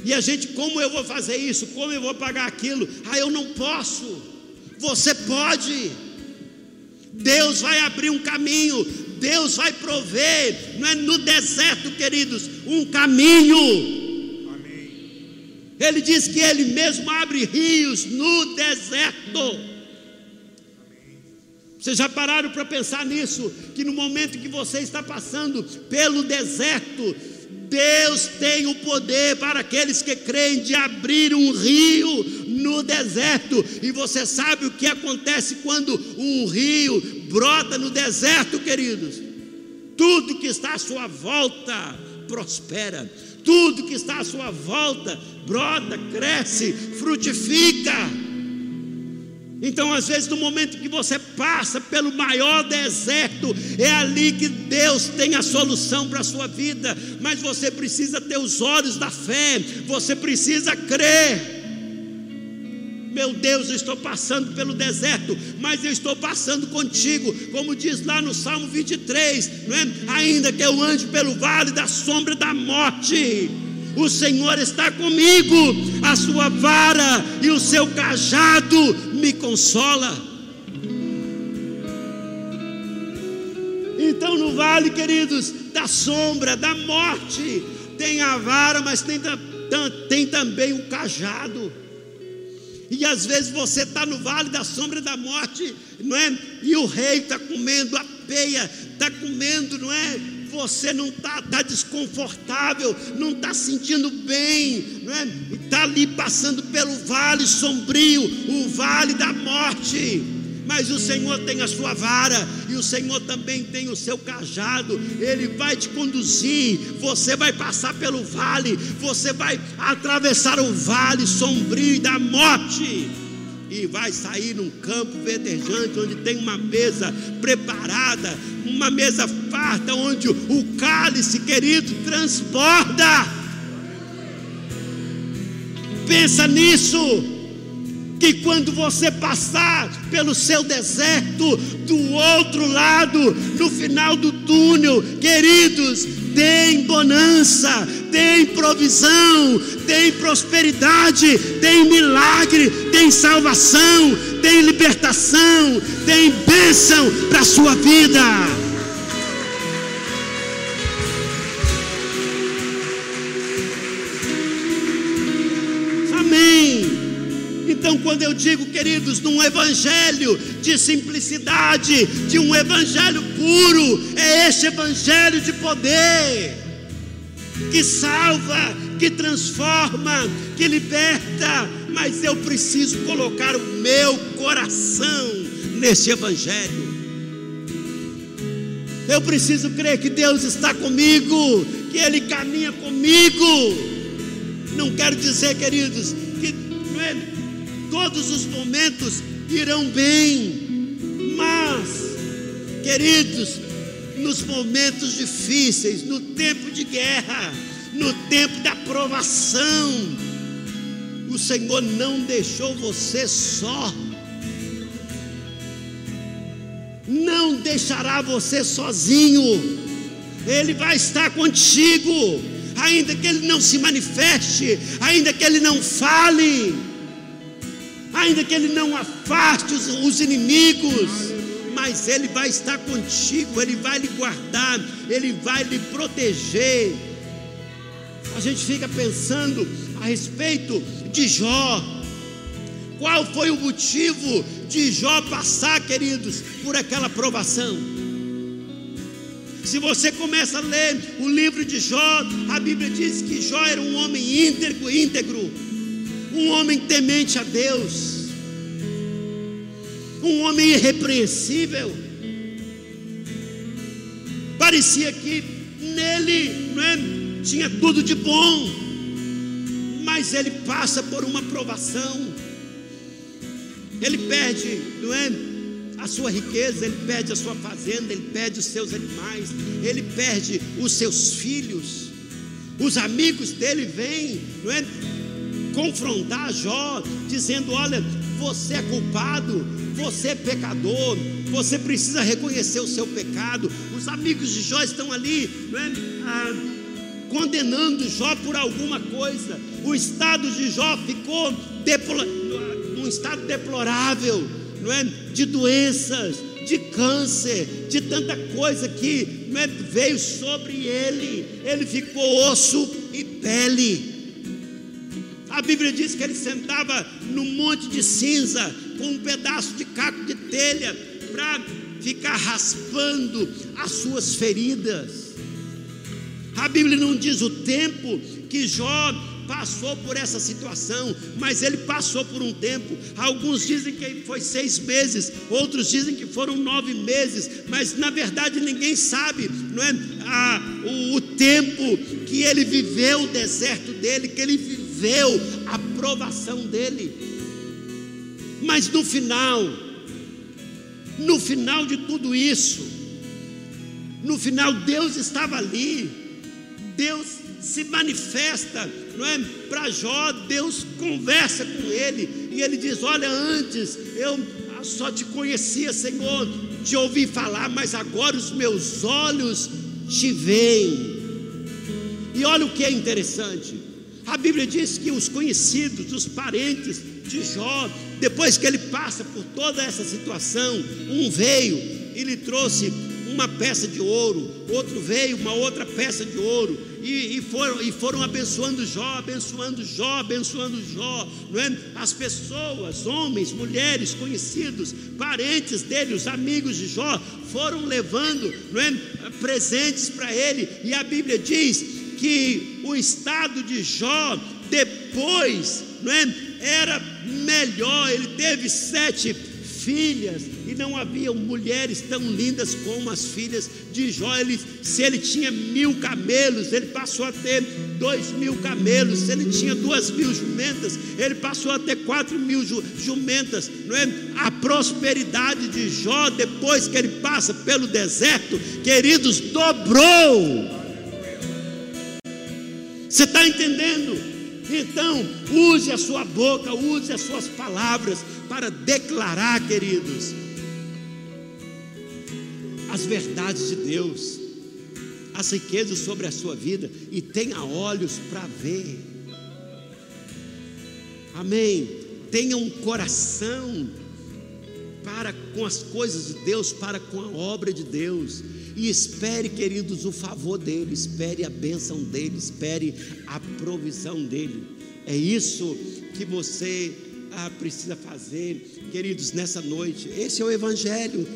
E a gente, como eu vou fazer isso? Como eu vou pagar aquilo? Ah, eu não posso. Você pode. Deus vai abrir um caminho, Deus vai prover, não é no deserto, queridos, um caminho. Amém. Ele diz que Ele mesmo abre rios no deserto. Vocês já pararam para pensar nisso? Que no momento que você está passando pelo deserto, Deus tem o poder para aqueles que creem de abrir um rio no deserto. E você sabe o que acontece quando um rio brota no deserto, queridos? Tudo que está à sua volta prospera. Tudo que está à sua volta brota, cresce, frutifica. Então, às vezes, no momento que você passa pelo maior deserto, é ali que Deus tem a solução para a sua vida, mas você precisa ter os olhos da fé, você precisa crer. Meu Deus, eu estou passando pelo deserto, mas eu estou passando contigo, como diz lá no Salmo 23, não é? Ainda que eu ande pelo vale da sombra da morte, o Senhor está comigo, a sua vara e o seu cajado me consola. Então, no vale, queridos, da sombra, da morte, tem a vara, mas tem, tem também o cajado. E às vezes você está no vale da sombra da morte, não é? E o rei está comendo a peia, está comendo, não é? Você não está tá desconfortável, não está sentindo bem, não é? Está ali passando pelo vale sombrio, o vale da morte mas o Senhor tem a sua vara e o Senhor também tem o seu cajado, Ele vai te conduzir. Você vai passar pelo vale, você vai atravessar o vale sombrio da morte e vai sair num campo verdejante onde tem uma mesa preparada, uma mesa farta, onde o cálice querido transborda. Pensa nisso que quando você passar pelo seu deserto, do outro lado, no final do túnel, queridos, tem bonança, tem provisão, tem prosperidade, tem milagre, tem salvação, tem libertação, tem bênção para a sua vida. Quando eu digo, queridos, num evangelho de simplicidade, de um evangelho puro, é este evangelho de poder que salva, que transforma, que liberta, mas eu preciso colocar o meu coração nesse evangelho. Eu preciso crer que Deus está comigo, que Ele caminha comigo. Não quero dizer, queridos, todos os momentos irão bem, mas, queridos, nos momentos difíceis, no tempo de guerra, no tempo da provação, o Senhor não deixou você só. Não deixará você sozinho. Ele vai estar contigo, ainda que ele não se manifeste, ainda que ele não fale ainda que Ele não afaste os, os inimigos, mas Ele vai estar contigo, Ele vai lhe guardar, Ele vai lhe proteger. A gente fica pensando a respeito de Jó. Qual foi o motivo de Jó passar, queridos, por aquela provação? Se você começa a ler o livro de Jó, a Bíblia diz que Jó era um homem íntegro, íntegro um homem temente a Deus, um homem irrepreensível. Parecia que nele não é, tinha tudo de bom, mas ele passa por uma provação. Ele perde, não é? A sua riqueza, ele perde a sua fazenda, ele perde os seus animais, ele perde os seus filhos. Os amigos dele vêm, não é? Confrontar Jó, dizendo: Olha, você é culpado, você é pecador, você precisa reconhecer o seu pecado. Os amigos de Jó estão ali, é? ah, condenando Jó por alguma coisa. O estado de Jó ficou num estado deplorável, não é? De doenças, de câncer, de tanta coisa que é? veio sobre ele. Ele ficou osso e pele. A Bíblia diz que ele sentava num monte de cinza, com um pedaço de caco de telha, para ficar raspando as suas feridas. A Bíblia não diz o tempo que Jó passou por essa situação, mas ele passou por um tempo. Alguns dizem que foi seis meses, outros dizem que foram nove meses, mas na verdade ninguém sabe, não é? Ah, o, o tempo que ele viveu o deserto dele, que ele viveu viveu a provação dele. Mas no final, no final de tudo isso, no final Deus estava ali, Deus se manifesta, não é? Para Jó, Deus conversa com ele e ele diz: Olha, antes eu só te conhecia, Senhor, de ouvir falar, mas agora os meus olhos te veem. E olha o que é interessante: a Bíblia diz que os conhecidos, os parentes de Jó, depois que ele passa por toda essa situação, um veio e lhe trouxe uma peça de ouro, outro veio uma outra peça de ouro, e, e, foram, e foram abençoando Jó, abençoando Jó, abençoando Jó, não é? As pessoas, homens, mulheres, conhecidos, parentes dele, os amigos de Jó, foram levando, não é? Presentes para ele, e a Bíblia diz que o estado de Jó depois, não é? Era melhor, ele teve sete filhas, e não haviam mulheres tão lindas como as filhas de Jó. Ele, se ele tinha mil camelos, ele passou a ter dois mil camelos. Se ele tinha duas mil jumentas, ele passou a ter quatro mil jumentas. Não é? A prosperidade de Jó, depois que ele passa pelo deserto, queridos, dobrou. Você está entendendo? Então, use a sua boca, use as suas palavras para declarar, queridos, as verdades de Deus, as riquezas sobre a sua vida e tenha olhos para ver. Amém. Tenha um coração para com as coisas de Deus, para com a obra de Deus. E espere, queridos, o favor dele, espere a bênção dele, espere a provisão dele. É isso que você ah, precisa fazer, queridos, nessa noite. Esse é o Evangelho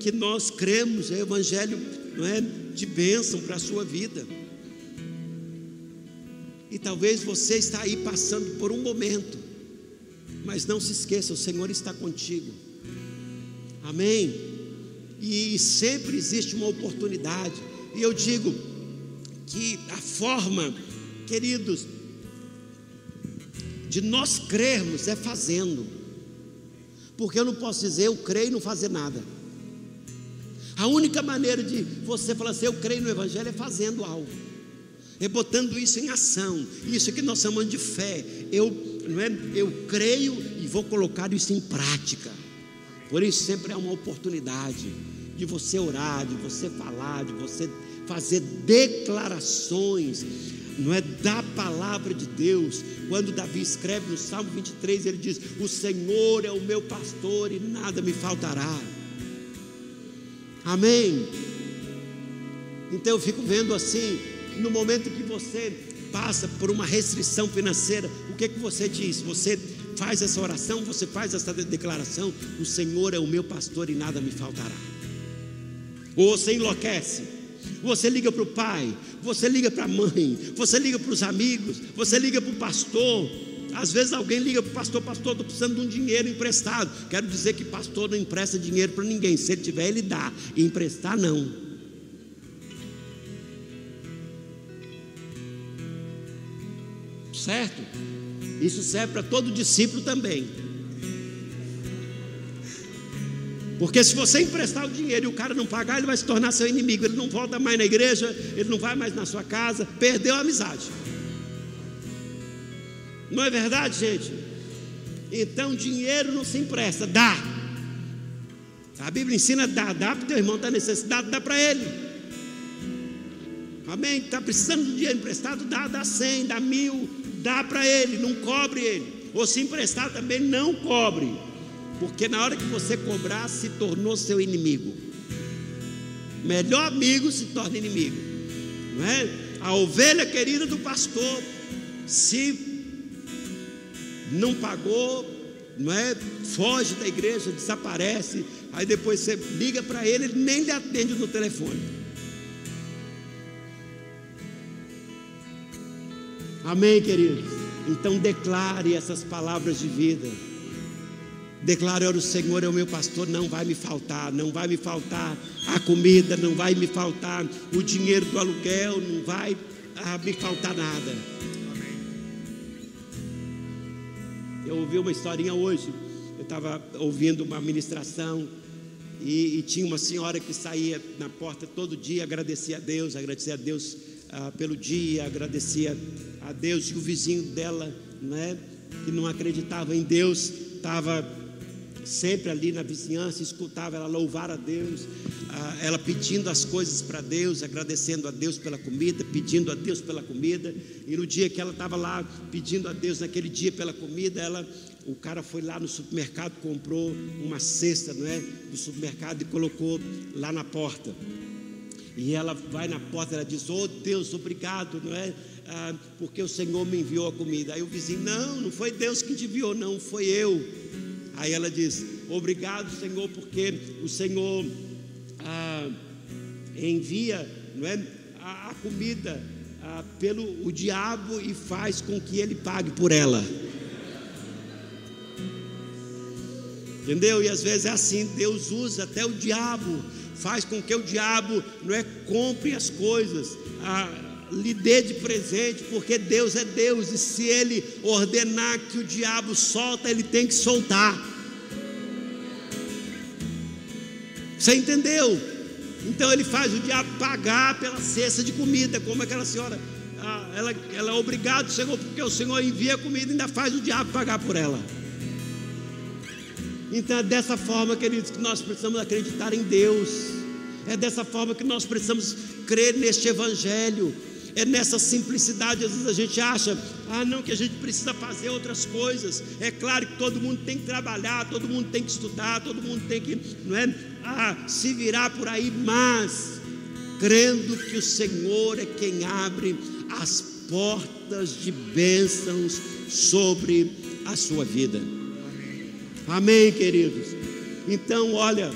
que nós cremos, é o Evangelho não é, de bênção para a sua vida. E talvez você está aí passando por um momento, mas não se esqueça, o Senhor está contigo. Amém e sempre existe uma oportunidade. E eu digo que a forma, queridos, de nós crermos é fazendo. Porque eu não posso dizer eu creio e não fazer nada. A única maneira de você falar assim, eu creio no Evangelho é fazendo algo. É botando isso em ação. Isso que nós chamamos de fé. Eu, não é, eu creio e vou colocar isso em prática. Por isso sempre é uma oportunidade de você orar, de você falar, de você fazer declarações, não é da palavra de Deus. Quando Davi escreve no Salmo 23, ele diz: O Senhor é o meu pastor e nada me faltará. Amém. Então eu fico vendo assim, no momento que você passa por uma restrição financeira, o que que você diz? Você faz essa oração, você faz essa declaração: O Senhor é o meu pastor e nada me faltará. Ou você enlouquece, você liga para o pai, você liga para a mãe, você liga para os amigos, você liga para o pastor. Às vezes alguém liga para o pastor, pastor, estou precisando de um dinheiro emprestado. Quero dizer que pastor não empresta dinheiro para ninguém. Se ele tiver, ele dá. E emprestar não. Certo? Isso serve para todo discípulo também. Porque se você emprestar o dinheiro e o cara não pagar, ele vai se tornar seu inimigo. Ele não volta mais na igreja, ele não vai mais na sua casa, perdeu a amizade. Não é verdade, gente? Então dinheiro não se empresta, dá. A Bíblia ensina dá, dá para o teu irmão está necessitado, dá para ele. Amém? Está precisando de dinheiro emprestado, dá, dá cem, dá mil, dá para ele, não cobre ele. Ou se emprestar também, não cobre. Porque na hora que você cobrar, se tornou seu inimigo. Melhor amigo se torna inimigo. Não é? A ovelha querida do pastor, se não pagou, não é? Foge da igreja, desaparece. Aí depois você liga para ele, ele nem lhe atende no telefone. Amém, queridos? Então declare essas palavras de vida. Declare o Senhor é o meu pastor, não vai me faltar, não vai me faltar a comida, não vai me faltar o dinheiro do aluguel, não vai ah, me faltar nada. Eu ouvi uma historinha hoje, eu estava ouvindo uma ministração e, e, tinha uma senhora que saía na porta todo dia, agradecia a Deus, agradecia a Deus ah, pelo dia, agradecia a Deus e o vizinho dela, né, que não acreditava em Deus, estava sempre ali na vizinhança, escutava ela louvar a Deus, ela pedindo as coisas para Deus, agradecendo a Deus pela comida, pedindo a Deus pela comida. E no dia que ela estava lá pedindo a Deus naquele dia pela comida, ela, o cara foi lá no supermercado, comprou uma cesta, não é, do supermercado e colocou lá na porta. E ela vai na porta, ela diz: Oh Deus, obrigado, não é? Ah, porque o Senhor me enviou a comida. Aí o vizinho: Não, não foi Deus que te enviou, não, foi eu. Aí ela diz: Obrigado, Senhor, porque o Senhor ah, envia, não é, a, a comida ah, pelo o diabo e faz com que ele pague por ela. Entendeu? E às vezes é assim, Deus usa até o diabo, faz com que o diabo não é compre as coisas, ah, lhe dê de presente, porque Deus é Deus, e se ele ordenar que o diabo solta, ele tem que soltar. Você entendeu? Então ele faz o diabo pagar pela cesta de comida, como aquela senhora, ela, ela é obrigada, Senhor, porque o Senhor envia comida e ainda faz o diabo pagar por ela. Então é dessa forma, queridos, que nós precisamos acreditar em Deus. É dessa forma que nós precisamos crer neste Evangelho. É nessa simplicidade, às vezes a gente acha, ah, não, que a gente precisa fazer outras coisas. É claro que todo mundo tem que trabalhar, todo mundo tem que estudar, todo mundo tem que, não é, ah, se virar por aí, mas crendo que o Senhor é quem abre as portas de bênçãos sobre a sua vida. Amém, queridos? Então, olha,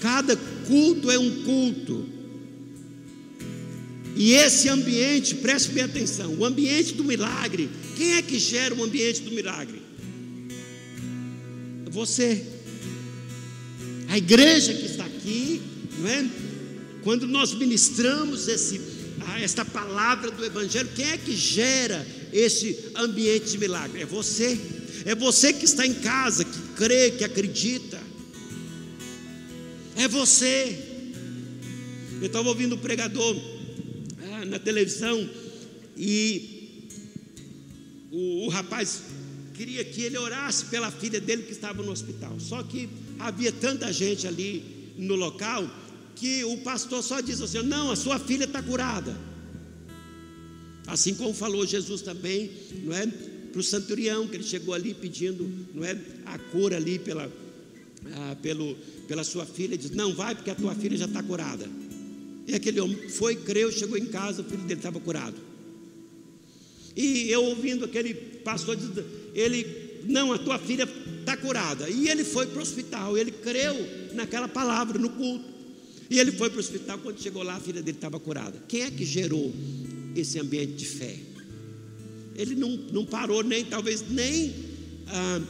cada culto é um culto. E esse ambiente, preste bem atenção, o ambiente do milagre, quem é que gera o ambiente do milagre? Você. A igreja que está aqui, não é? Quando nós ministramos esse, esta palavra do Evangelho, quem é que gera esse ambiente de milagre? É você. É você que está em casa, que crê, que acredita. É você. Eu estava ouvindo o um pregador ah, na televisão e o, o rapaz queria que ele orasse pela filha dele que estava no hospital. Só que havia tanta gente ali no local que o pastor só disse assim: Não, a sua filha está curada. Assim como falou Jesus também, não é? Para o centurião, que ele chegou ali pedindo não é, a cura ali pela, ah, pelo, pela sua filha, diz: Não, vai, porque a tua filha já está curada. E aquele homem foi, creu, chegou em casa, o filho dele estava curado. E eu ouvindo aquele pastor diz, ele, não, a tua filha está curada. E ele foi para o hospital, ele creu naquela palavra, no culto. E ele foi para o hospital, quando chegou lá, a filha dele estava curada. Quem é que gerou esse ambiente de fé? Ele não, não parou, nem talvez nem ah,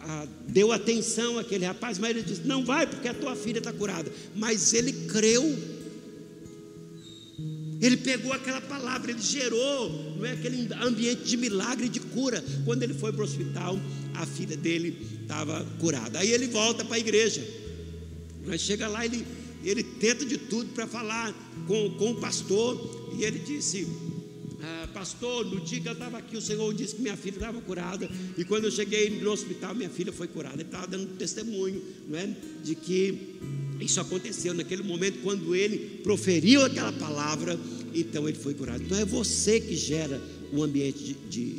ah, deu atenção àquele rapaz, mas ele disse: Não vai, porque a tua filha está curada. Mas ele creu. Ele pegou aquela palavra, ele gerou, não é aquele ambiente de milagre, de cura. Quando ele foi para o hospital, a filha dele estava curada. Aí ele volta para a igreja. Mas chega lá, ele, ele tenta de tudo para falar com, com o pastor. E ele disse: ah, pastor, no dia que eu estava aqui, o Senhor disse que minha filha estava curada, e quando eu cheguei no hospital, minha filha foi curada. Ele estava dando testemunho, não é? De que isso aconteceu naquele momento, quando ele proferiu aquela palavra, então ele foi curado. Então é você que gera o ambiente de,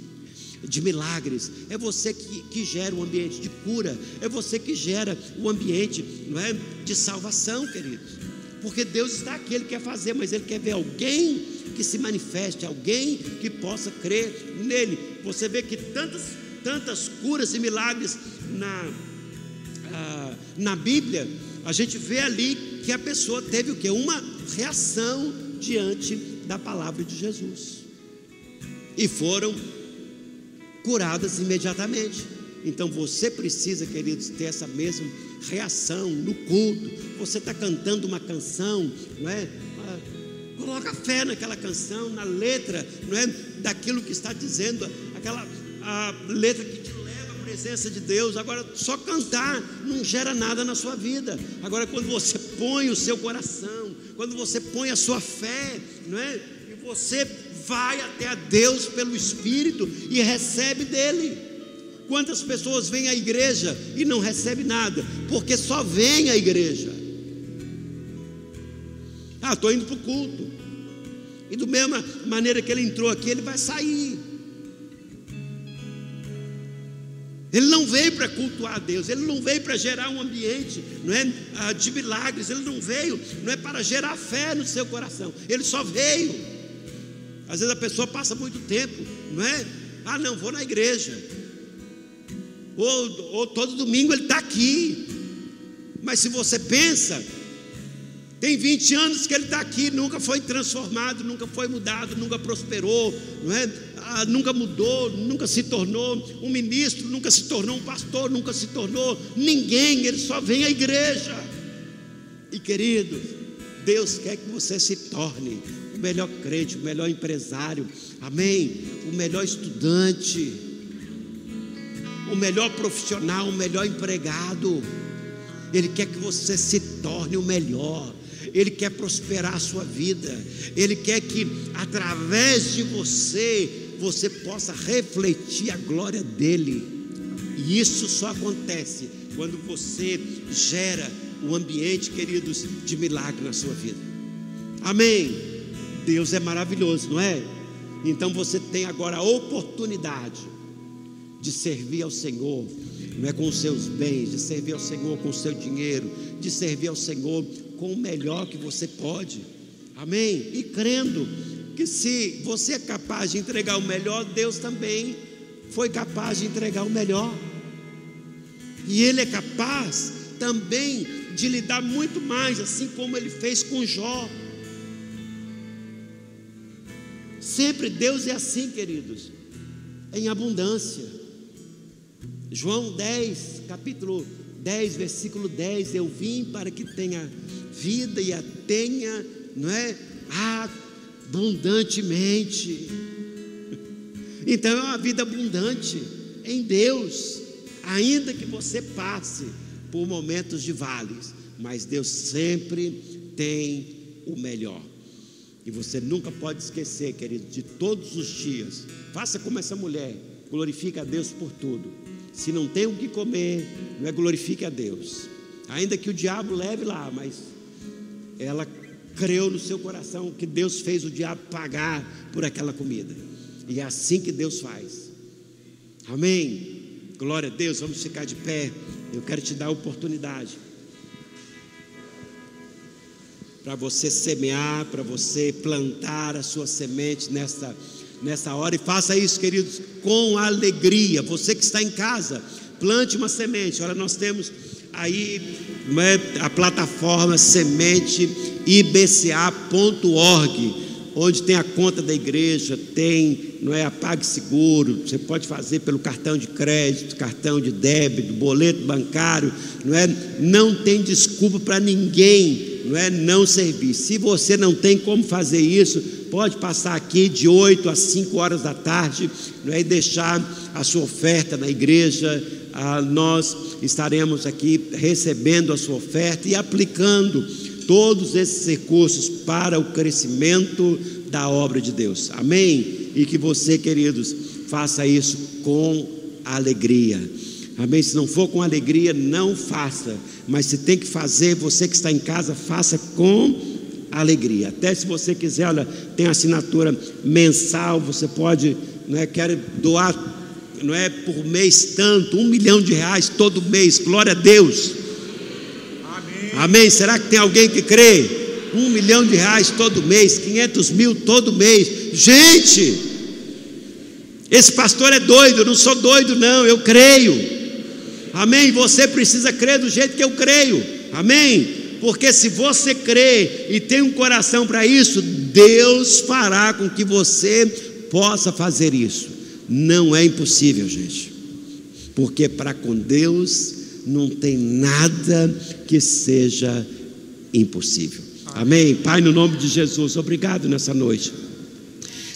de, de milagres, é você que, que gera o ambiente de cura, é você que gera o ambiente não é, de salvação, queridos. Porque Deus está aqui, Ele quer fazer, mas Ele quer ver alguém que se manifeste, alguém que possa crer nele. Você vê que tantas, tantas curas e milagres na, ah, na Bíblia, a gente vê ali que a pessoa teve o que? Uma reação diante da palavra de Jesus. E foram curadas imediatamente. Então você precisa, queridos, ter essa mesma reação no culto. Você está cantando uma canção, não é? Coloca fé naquela canção, na letra, não é? Daquilo que está dizendo, aquela a letra que te leva à presença de Deus. Agora, só cantar não gera nada na sua vida. Agora, quando você põe o seu coração, quando você põe a sua fé, não é? E você vai até a Deus pelo Espírito e recebe dele. Quantas pessoas vêm à igreja e não recebem nada, porque só vem à igreja. Ah, estou indo para o culto. E do mesma maneira que ele entrou aqui, ele vai sair. Ele não veio para cultuar a Deus, ele não veio para gerar um ambiente não é, ah, de milagres, ele não veio não é para gerar fé no seu coração, ele só veio. Às vezes a pessoa passa muito tempo, não é? Ah, não, vou na igreja. Ou, ou todo domingo ele está aqui. Mas se você pensa, tem 20 anos que ele está aqui, nunca foi transformado, nunca foi mudado, nunca prosperou, não é? Ah, nunca mudou, nunca se tornou um ministro, nunca se tornou um pastor, nunca se tornou ninguém, ele só vem à igreja. E querido, Deus quer que você se torne o melhor crente, o melhor empresário, amém? O melhor estudante, o melhor profissional, o melhor empregado. Ele quer que você se torne o melhor. Ele quer prosperar a sua vida. Ele quer que através de você você possa refletir a glória dele. E isso só acontece quando você gera um ambiente, queridos, de milagre na sua vida. Amém. Deus é maravilhoso, não é? Então você tem agora a oportunidade de servir ao Senhor, não é com os seus bens, de servir ao Senhor com o seu dinheiro, de servir ao Senhor com o melhor que você pode. Amém? E crendo que se você é capaz de entregar o melhor, Deus também foi capaz de entregar o melhor. E Ele é capaz também de lhe dar muito mais, assim como Ele fez com Jó. Sempre Deus é assim, queridos, em abundância. João 10, capítulo 10, versículo 10: Eu vim para que tenha vida e a tenha, não é? Abundantemente. Então é uma vida abundante em Deus, ainda que você passe por momentos de vales, mas Deus sempre tem o melhor. E você nunca pode esquecer, querido, de todos os dias. Faça como essa mulher, glorifique a Deus por tudo. Se não tem o que comer, não é glorifique a Deus. Ainda que o diabo leve lá, mas ela creu no seu coração que Deus fez o diabo pagar por aquela comida. E é assim que Deus faz. Amém. Glória a Deus, vamos ficar de pé. Eu quero te dar a oportunidade para você semear, para você plantar a sua semente nessa, nessa hora. E faça isso, queridos, com alegria. Você que está em casa, plante uma semente. Olha, nós temos aí é, a plataforma semente ibca.org, onde tem a conta da igreja, tem, não é, a PagSeguro, você pode fazer pelo cartão de crédito, cartão de débito, boleto bancário, não é? Não tem desculpa para ninguém não é não servir. Se você não tem como fazer isso, pode passar aqui de 8 a 5 horas da tarde, não é e deixar a sua oferta na igreja. Ah, nós estaremos aqui recebendo a sua oferta e aplicando todos esses recursos para o crescimento da obra de Deus. Amém? E que você, queridos, faça isso com alegria. Amém? Se não for com alegria, não faça. Mas se tem que fazer, você que está em casa, faça com alegria. Até se você quiser, olha, tem assinatura mensal, você pode, não é, quer doar, não é por mês tanto, um milhão de reais todo mês. Glória a Deus. Amém. Amém. Será que tem alguém que crê? Um milhão de reais todo mês, 500 mil todo mês. Gente, esse pastor é doido, eu não sou doido, não, eu creio. Amém? Você precisa crer do jeito que eu creio. Amém? Porque se você crê e tem um coração para isso, Deus fará com que você possa fazer isso. Não é impossível, gente. Porque para com Deus não tem nada que seja impossível. Amém? Pai, no nome de Jesus, obrigado nessa noite.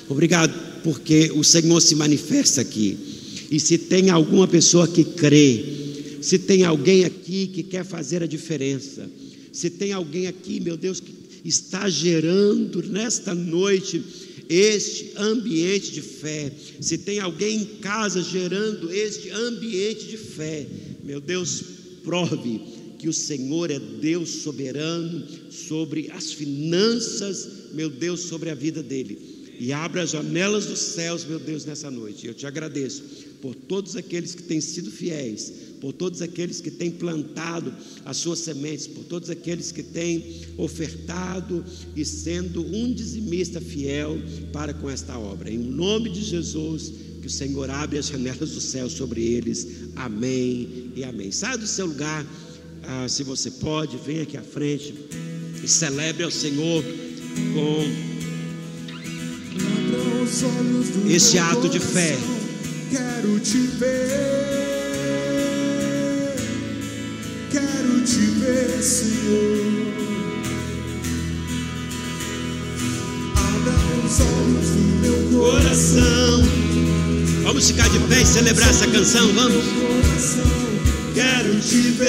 Obrigado porque o Senhor se manifesta aqui. E se tem alguma pessoa que crê, se tem alguém aqui que quer fazer a diferença, se tem alguém aqui, meu Deus, que está gerando nesta noite este ambiente de fé, se tem alguém em casa gerando este ambiente de fé, meu Deus, prove que o Senhor é Deus soberano sobre as finanças, meu Deus, sobre a vida dele. e abra as janelas dos céus, meu Deus, nessa noite. Eu te agradeço por todos aqueles que têm sido fiéis, por todos aqueles que têm plantado as suas sementes, por todos aqueles que têm ofertado e sendo um dizimista fiel para com esta obra. Em nome de Jesus, que o Senhor abre as janelas do céu sobre eles. Amém e amém. Saia do seu lugar, ah, se você pode, venha aqui à frente e celebre ao Senhor com este ato de fé. Quero te ver, te ver, Senhor. Abra os olhos do meu Coração. Vamos ficar de pé e celebrar essa canção, vamos? Quero te ver.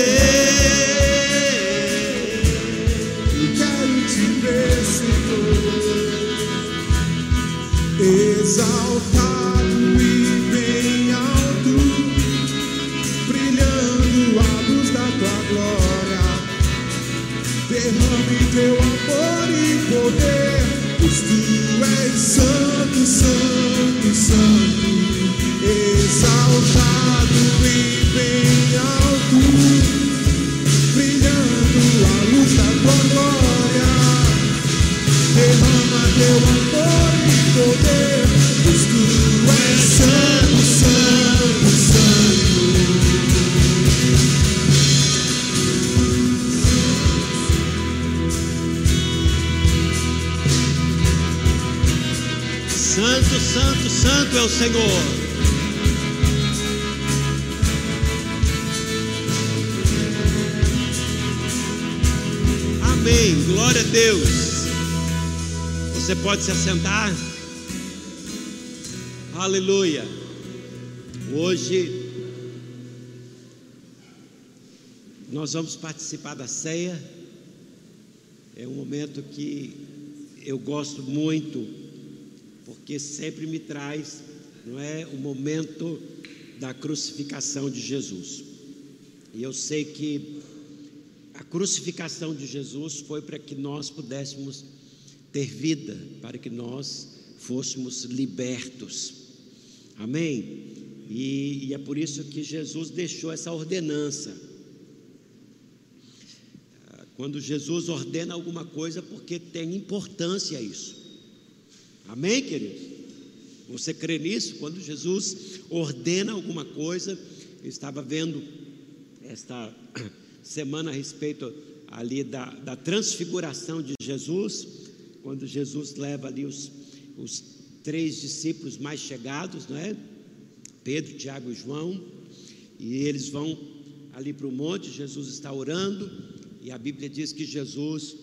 Quero te ver, Senhor. Exaltado Derrame teu amor e poder, pois tu és santo, santo, santo. Exaltado e bem alto, brilhando a luz da tua glória. Derrama teu amor e poder, santo, é o Senhor. Amém. Glória a Deus. Você pode se assentar. Aleluia. Hoje nós vamos participar da ceia. É um momento que eu gosto muito, porque sempre me traz, não é, o momento da crucificação de Jesus. E eu sei que a crucificação de Jesus foi para que nós pudéssemos ter vida, para que nós fôssemos libertos. Amém? E, e é por isso que Jesus deixou essa ordenança. Ah, Quando Jesus ordena alguma coisa, porque tem importância isso. Amém, queridos? Você crê nisso? Quando Jesus ordena alguma coisa, eu estava vendo esta semana a respeito ali da, da transfiguração de Jesus, quando Jesus leva ali os, os três discípulos mais chegados, não é? Pedro, Tiago e João, e eles vão ali para o monte, Jesus está orando, e a Bíblia diz que Jesus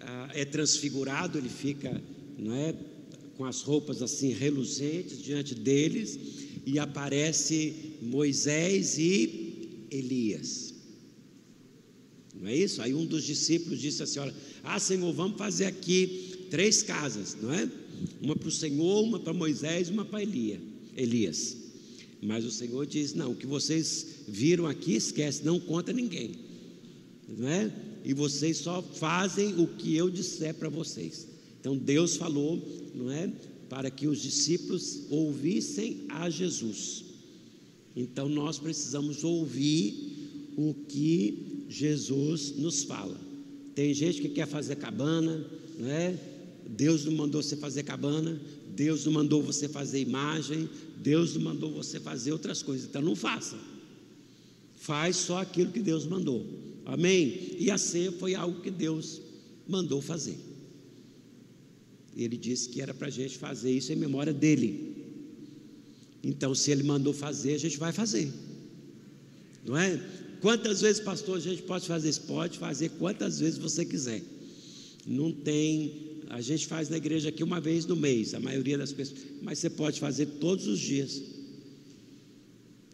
ah, é transfigurado, ele fica, não é? Com as roupas assim reluzentes diante deles, e aparece Moisés e Elias. Não é isso? Aí um dos discípulos disse assim: Olha, ah, Senhor, vamos fazer aqui três casas, não é? Uma para o Senhor, uma para Moisés, uma para Elia, Elias. Mas o Senhor diz: Não, o que vocês viram aqui, esquece, não conta ninguém, não é? E vocês só fazem o que eu disser para vocês. Então Deus falou, não é? Para que os discípulos ouvissem a Jesus. Então nós precisamos ouvir o que Jesus nos fala. Tem gente que quer fazer cabana, não é? Deus não mandou você fazer cabana, Deus não mandou você fazer imagem, Deus não mandou você fazer outras coisas. Então não faça. Faz só aquilo que Deus mandou. Amém? E a ceia foi algo que Deus mandou fazer. Ele disse que era para a gente fazer isso em memória dele. Então, se ele mandou fazer, a gente vai fazer. Não é? Quantas vezes, pastor, a gente pode fazer isso? Pode fazer quantas vezes você quiser. Não tem. A gente faz na igreja aqui uma vez no mês, a maioria das pessoas. Mas você pode fazer todos os dias.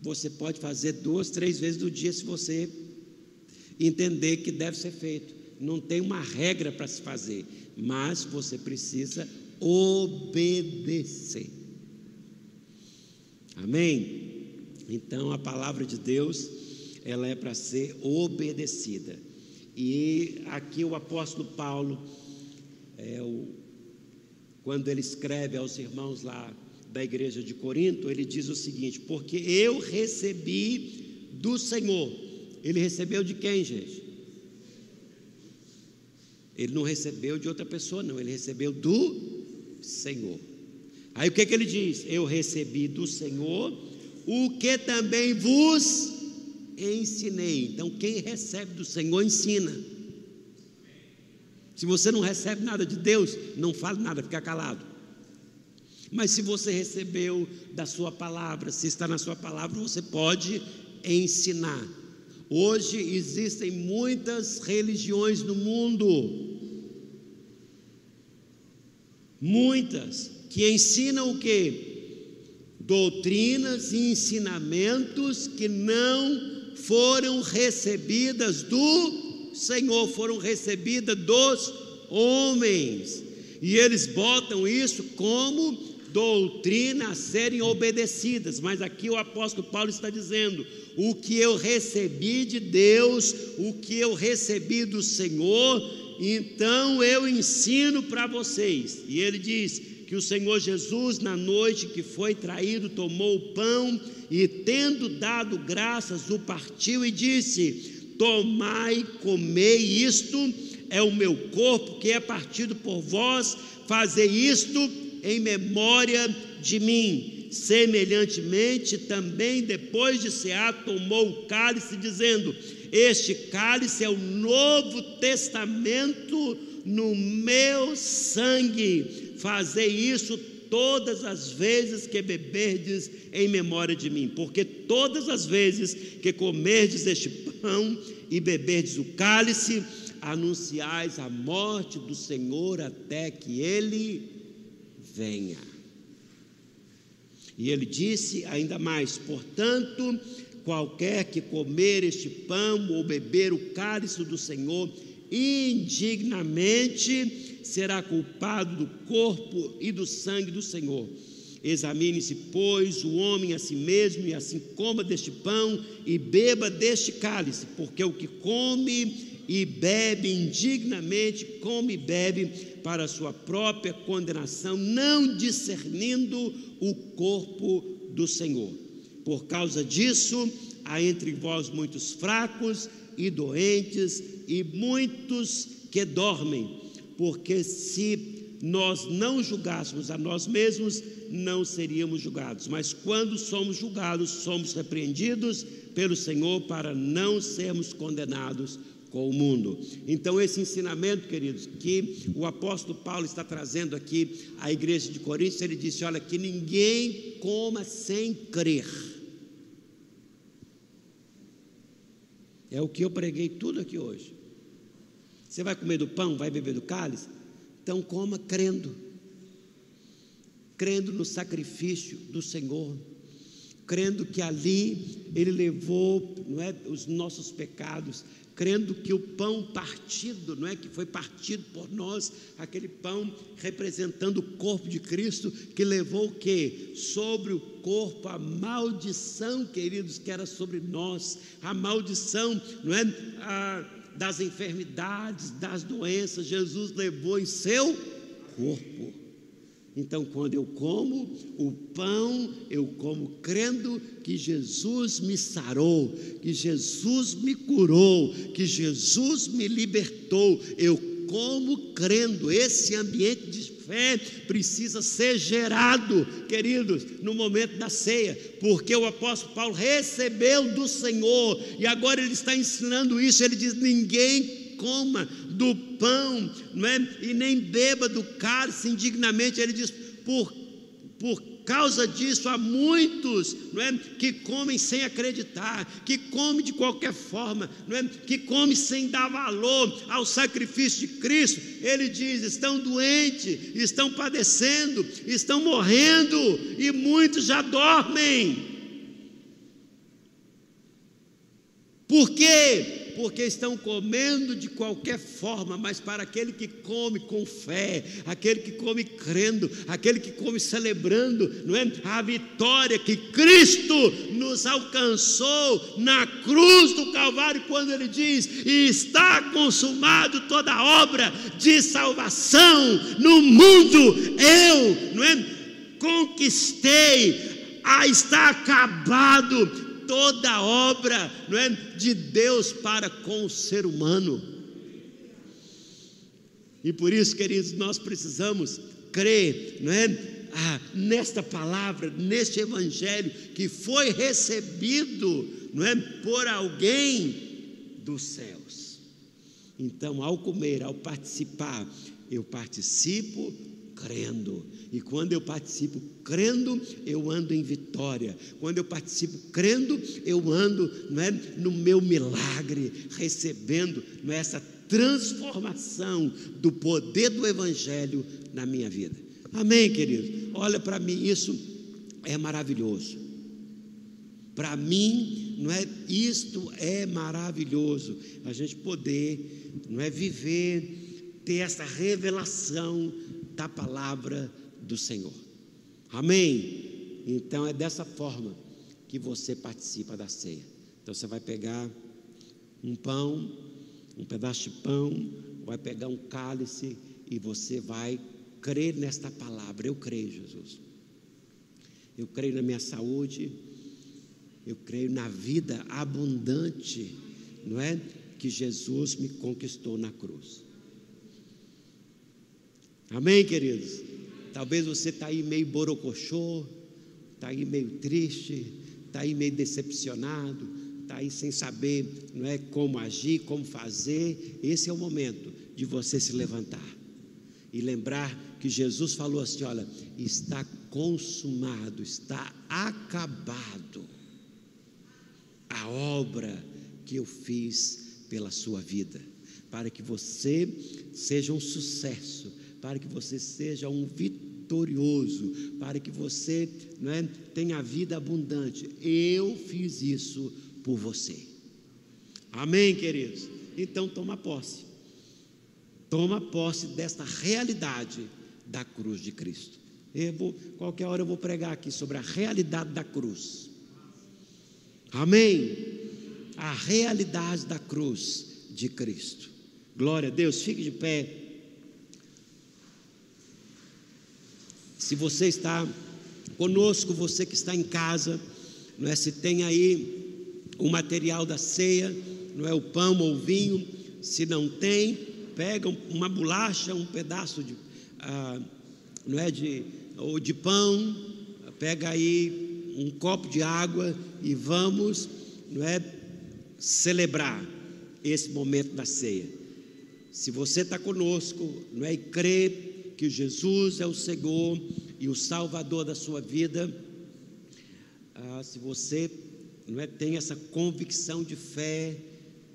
Você pode fazer duas, três vezes no dia se você entender que deve ser feito. Não tem uma regra para se fazer, mas você precisa obedecer. Amém? Então a palavra de Deus, ela é para ser obedecida. E aqui o apóstolo Paulo, é, o, quando ele escreve aos irmãos lá da igreja de Corinto, ele diz o seguinte: Porque eu recebi do Senhor. Ele recebeu de quem, gente? Ele não recebeu de outra pessoa, não, ele recebeu do Senhor. Aí o que, que ele diz? Eu recebi do Senhor o que também vos ensinei. Então, quem recebe do Senhor, ensina. Se você não recebe nada de Deus, não fale nada, fica calado. Mas se você recebeu da sua palavra, se está na sua palavra, você pode ensinar. Hoje existem muitas religiões no mundo. Muitas que ensinam o que? Doutrinas e ensinamentos que não foram recebidas do Senhor, foram recebidas dos homens. E eles botam isso como doutrina a serem obedecidas, mas aqui o apóstolo Paulo está dizendo: o que eu recebi de Deus, o que eu recebi do Senhor, então eu ensino para vocês. E ele diz que o Senhor Jesus, na noite que foi traído, tomou o pão e, tendo dado graças, o partiu e disse: Tomai, comei isto, é o meu corpo que é partido por vós, fazei isto em memória de mim. Semelhantemente, também depois de cear, tomou o cálice, dizendo: Este cálice é o novo testamento no meu sangue. Fazei isso todas as vezes que beberdes em memória de mim, porque todas as vezes que comerdes este pão e beberdes o cálice, anunciais a morte do Senhor até que ele venha. E ele disse ainda mais: portanto, qualquer que comer este pão ou beber o cálice do Senhor indignamente será culpado do corpo e do sangue do Senhor. Examine-se, pois, o homem a si mesmo, e assim coma deste pão e beba deste cálice, porque o que come e bebe indignamente, come e bebe para sua própria condenação, não discernindo o corpo do Senhor. Por causa disso, há entre vós muitos fracos e doentes, e muitos que dormem, porque se nós não julgássemos a nós mesmos, não seríamos julgados. Mas quando somos julgados, somos repreendidos pelo Senhor para não sermos condenados com o mundo. Então, esse ensinamento, queridos, que o apóstolo Paulo está trazendo aqui à igreja de Coríntios, ele disse: olha, que ninguém coma sem crer. É o que eu preguei tudo aqui hoje. Você vai comer do pão, vai beber do cálice? Então coma crendo. Crendo no sacrifício do Senhor crendo que ali ele levou não é, os nossos pecados, crendo que o pão partido, não é que foi partido por nós, aquele pão representando o corpo de Cristo, que levou o que? Sobre o corpo a maldição, queridos, que era sobre nós, a maldição, não é? A, das enfermidades, das doenças, Jesus levou em seu corpo. Então, quando eu como o pão, eu como crendo que Jesus me sarou, que Jesus me curou, que Jesus me libertou. Eu como crendo. Esse ambiente de fé precisa ser gerado, queridos, no momento da ceia, porque o apóstolo Paulo recebeu do Senhor e agora ele está ensinando isso. Ele diz: ninguém coma do pão, não é? e nem beba do cálice indignamente. Ele diz: por, por causa disso, há muitos não é, que comem sem acreditar, que comem de qualquer forma, não é, que comem sem dar valor ao sacrifício de Cristo. Ele diz: estão doentes, estão padecendo, estão morrendo, e muitos já dormem. Por quê? Porque estão comendo de qualquer forma, mas para aquele que come com fé, aquele que come crendo, aquele que come celebrando, não é? A vitória que Cristo nos alcançou na cruz do Calvário, quando ele diz: e está consumado toda a obra de salvação no mundo, eu, não é? Conquistei, está acabado toda obra não é, de Deus para com o ser humano. E por isso, queridos, nós precisamos crer, não é? Ah, nesta palavra, neste evangelho que foi recebido, não é, por alguém dos céus. Então, ao comer, ao participar, eu participo crendo. E quando eu participo crendo, eu ando em vitória. Quando eu participo crendo, eu ando não é, no meu milagre, recebendo não é, essa transformação do poder do Evangelho na minha vida. Amém, querido? Olha para mim, isso é maravilhoso. Para mim, não é? Isto é maravilhoso. A gente poder, não é viver, ter essa revelação da palavra do Senhor. Amém? Então é dessa forma que você participa da ceia. Então você vai pegar um pão, um pedaço de pão, vai pegar um cálice e você vai crer nesta palavra. Eu creio, Jesus. Eu creio na minha saúde. Eu creio na vida abundante, não é? Que Jesus me conquistou na cruz. Amém, queridos? Talvez você está aí meio borocochô, está aí meio triste, está aí meio decepcionado, está aí sem saber não é, como agir, como fazer. Esse é o momento de você se levantar e lembrar que Jesus falou assim: olha, está consumado, está acabado a obra que eu fiz pela sua vida, para que você seja um sucesso para que você seja um vitorioso, para que você não é, tenha vida abundante. Eu fiz isso por você. Amém, queridos? Então toma posse. Toma posse desta realidade da cruz de Cristo. Eu vou, qualquer hora eu vou pregar aqui sobre a realidade da cruz. Amém? A realidade da cruz de Cristo. Glória a Deus, fique de pé. Se você está conosco, você que está em casa, não é? Se tem aí o material da ceia, não é o pão ou o vinho, se não tem, pega uma bolacha, um pedaço de, ah, não é de ou de pão, pega aí um copo de água e vamos, não é celebrar esse momento da ceia. Se você está conosco, não é e crê que Jesus é o Senhor e o Salvador da sua vida, ah, se você não é, tem essa convicção de fé,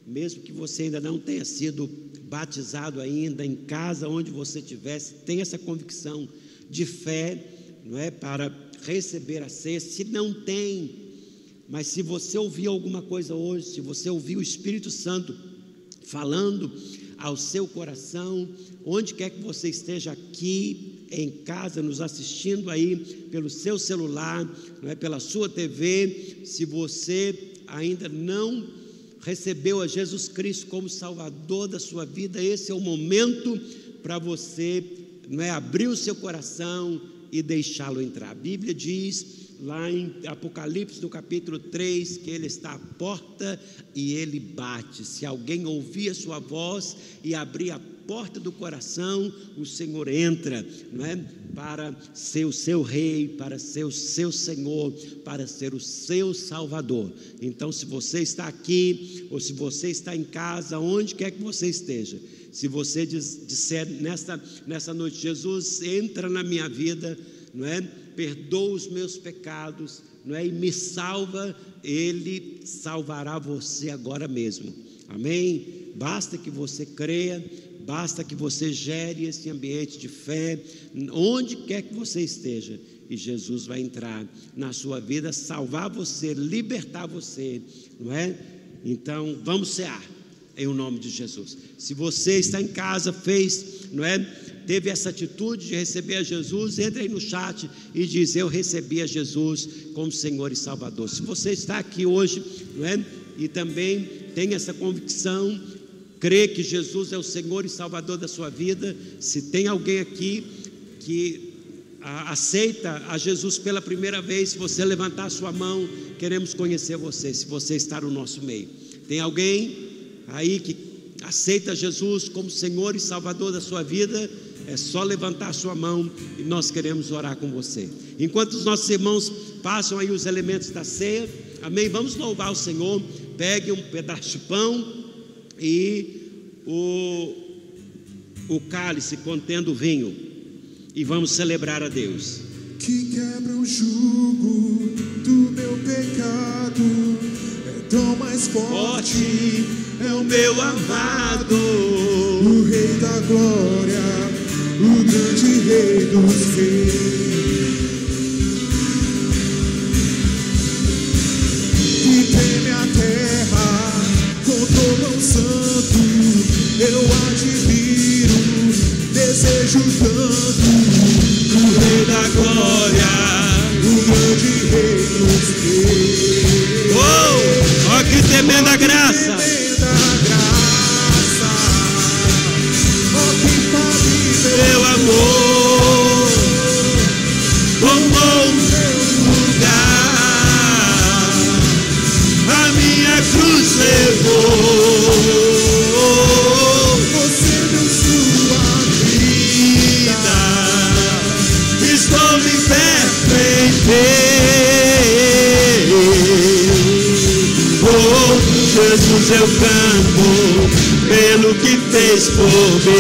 mesmo que você ainda não tenha sido batizado ainda em casa, onde você estivesse, tem essa convicção de fé, não é, para receber a ceia. Se não tem, mas se você ouvir alguma coisa hoje, se você ouvir o Espírito Santo falando ao seu coração, onde quer que você esteja aqui em casa, nos assistindo aí pelo seu celular, não é pela sua TV, se você ainda não recebeu a Jesus Cristo como Salvador da sua vida, esse é o momento para você, não é abrir o seu coração e deixá-lo entrar. A Bíblia diz lá em Apocalipse, no capítulo 3, que ele está à porta e ele bate. Se alguém ouvir a sua voz e abrir a porta do coração, o Senhor entra, não é? Para ser o seu rei, para ser o seu Senhor, para ser o seu Salvador. Então, se você está aqui, ou se você está em casa, onde quer que você esteja, se você disser nesta, nessa noite, Jesus, entra na minha vida, não é? perdoa os meus pecados, não é? E me salva, Ele salvará você agora mesmo. Amém? Basta que você creia, basta que você gere esse ambiente de fé, onde quer que você esteja, e Jesus vai entrar na sua vida, salvar você, libertar você, não é? Então, vamos cear. em o nome de Jesus. Se você está em casa, fez, não é? Teve essa atitude de receber a Jesus, entre aí no chat e diz: Eu recebi a Jesus como Senhor e Salvador. Se você está aqui hoje, não é? E também tem essa convicção, crê que Jesus é o Senhor e Salvador da sua vida. Se tem alguém aqui que aceita a Jesus pela primeira vez, se você levantar a sua mão, queremos conhecer você, se você está no nosso meio. Tem alguém aí que aceita Jesus como Senhor e Salvador da sua vida? É só levantar a sua mão e nós queremos orar com você. Enquanto os nossos irmãos passam aí os elementos da ceia, amém? Vamos louvar o Senhor. Pegue um pedaço de pão e o, o cálice contendo vinho e vamos celebrar a Deus. Que quebra o jugo do meu pecado, é tão mais forte, Forte é o meu amado, o Rei da Glória, o grande Rei dos Reis. Desejo tanto o Rei da Glória. o grande Rei dos Reis. Oh, ó que tremenda graça! Tremenda graça, ó que infalível Meu amor, tomou meu lugar, a minha cruz levou. Jesus, eu canto pelo que fez por mim.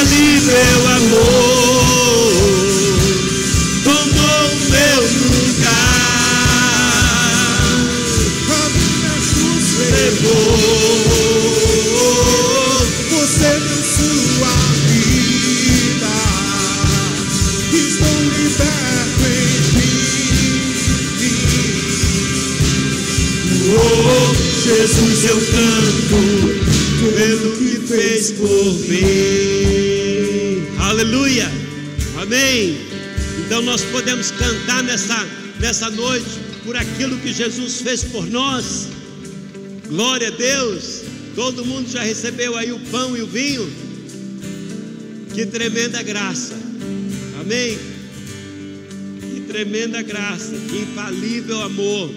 Que infalível amor! Tomou o meu lugar, levou. Você deu sua vida, estou liberto em. Oh, Jesus, eu canto pelo que fez por mim. Aleluia. Amém. Então nós podemos cantar nessa, nessa noite por aquilo que Jesus fez por nós. Glória a Deus. Todo mundo já recebeu aí o pão e o vinho. Que tremenda graça. Amém. Que tremenda graça, que infalível amor.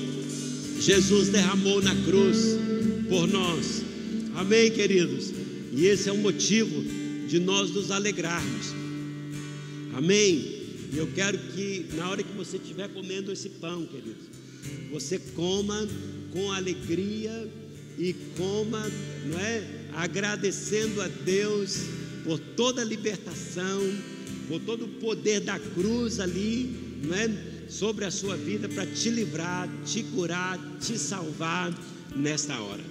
Jesus derramou na cruz por nós. Amém, queridos? E esse é o motivo de nós nos alegrarmos. Amém? E eu quero que, na hora que você estiver comendo esse pão, queridos, você coma com alegria e coma, não é? Agradecendo a Deus por toda a libertação, por todo o poder da cruz ali, não é? Sobre a sua vida para te livrar, te curar, te salvar nesta hora.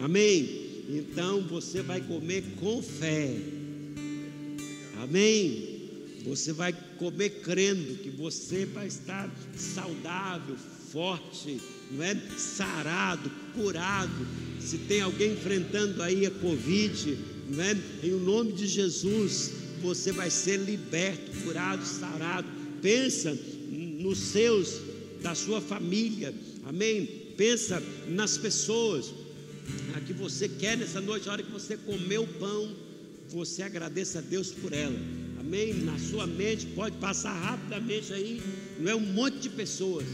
Amém? Então você vai comer com fé. Amém? Você vai comer crendo que você vai estar saudável, forte, não é? Sarado, curado. Se tem alguém enfrentando aí a Covid, não é? Em nome de Jesus, você vai ser liberto, curado, sarado. Pensa nos seus, da sua família. Amém? Pensa nas pessoas a que você quer nessa noite, a hora que você comer o pão, você agradeça a Deus por ela. Amém? Na sua mente, pode passar rapidamente aí, não é um monte de pessoas,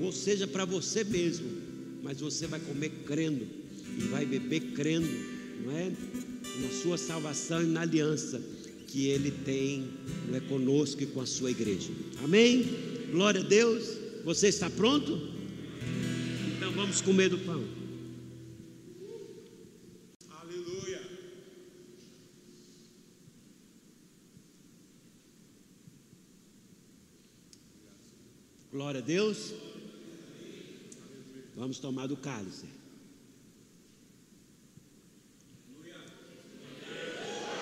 ou seja, para você mesmo, mas você vai comer crendo e vai beber crendo, não é? Na sua salvação e na aliança que Ele tem não é, conosco e com a sua igreja. Amém? Glória a Deus. Você está pronto? Então vamos comer do pão. Aleluia. Glória a Deus. Vamos tomar do cálice.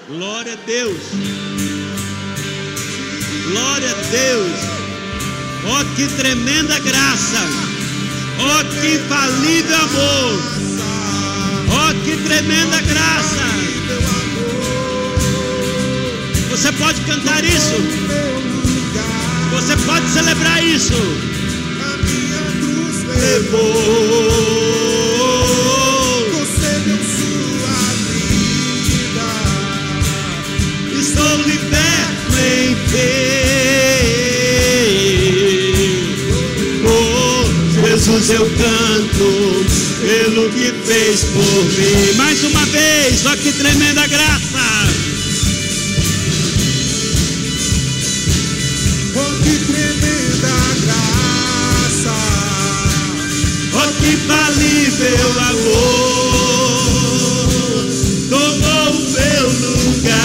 Glória a Deus. Glória a Deus. Oh, que tremenda graça. Oh, que infalível amor. Oh, que tremenda graça. Você pode cantar isso. Você pode celebrar isso. A minha cruz Levou. Você deu sua vida. Estou liberto em fé. Oh, Jesus, eu canto pelo que fez por mim. Mais uma vez, ó que tremenda graça. Ó que falível amor. Tomou o meu lugar.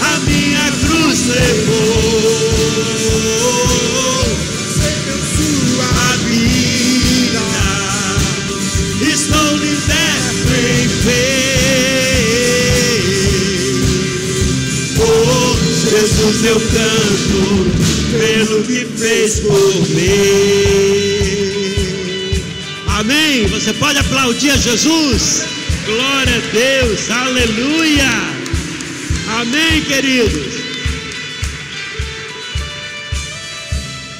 A minha cruz levou. Sua vida. Estou liberto em fé. Oh, Jesus, eu canto pelo que fez por mim. Amém. Você pode aplaudir a Jesus. Glória a Deus. Aleluia. Amém, queridos.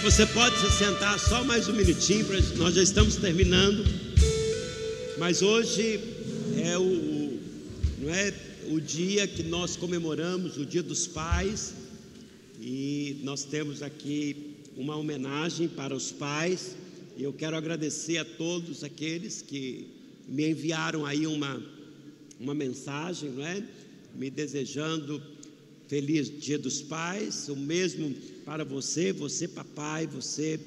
Você pode se sentar só mais um minutinho, nós já estamos terminando. Mas hoje é o- não é o dia que nós comemoramos, o Dia dos Pais, e nós temos aqui uma homenagem para os pais. E eu quero agradecer a todos aqueles que me enviaram aí uma, uma mensagem, não é? Me desejando feliz Dia dos Pais, o mesmo para você, você papai, você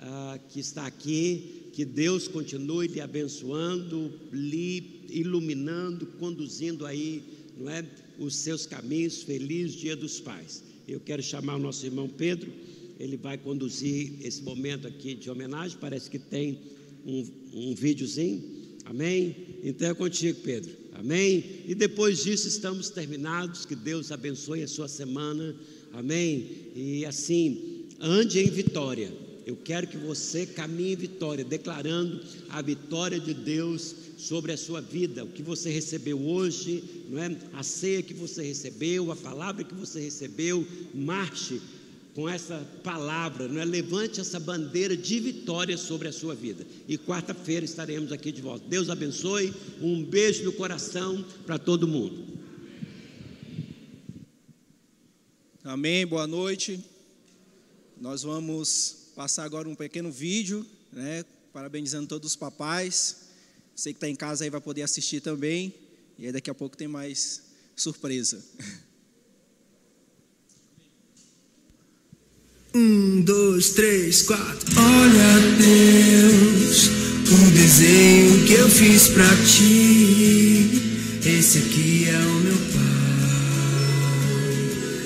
ah, que está aqui, que Deus continue lhe abençoando, lhe iluminando, conduzindo aí, não é, os seus caminhos. Feliz Dia dos Pais. Eu quero chamar o nosso irmão Pedro, ele vai conduzir esse momento aqui de homenagem. Parece que tem um, um videozinho, amém? Então é contigo, Pedro, amém? E depois disso estamos terminados. Que Deus abençoe a sua semana, amém? E assim, ande em vitória. Eu quero que você caminhe em vitória, declarando a vitória de Deus sobre a sua vida, o que você recebeu hoje, não é? A ceia que você recebeu, a palavra que você recebeu, marche com essa palavra, não é? Levante essa bandeira de vitória sobre a sua vida. E quarta-feira estaremos aqui de volta. Deus abençoe. Um beijo no coração para todo mundo. Amém, boa noite. Nós vamos passar agora um pequeno vídeo, né, parabenizando todos os papais. Você que está em casa aí vai poder assistir também. E aí daqui a pouco tem mais surpresa. Um, dois, três, quatro. Olha, Deus, o desenho que eu fiz pra ti. Esse aqui é o meu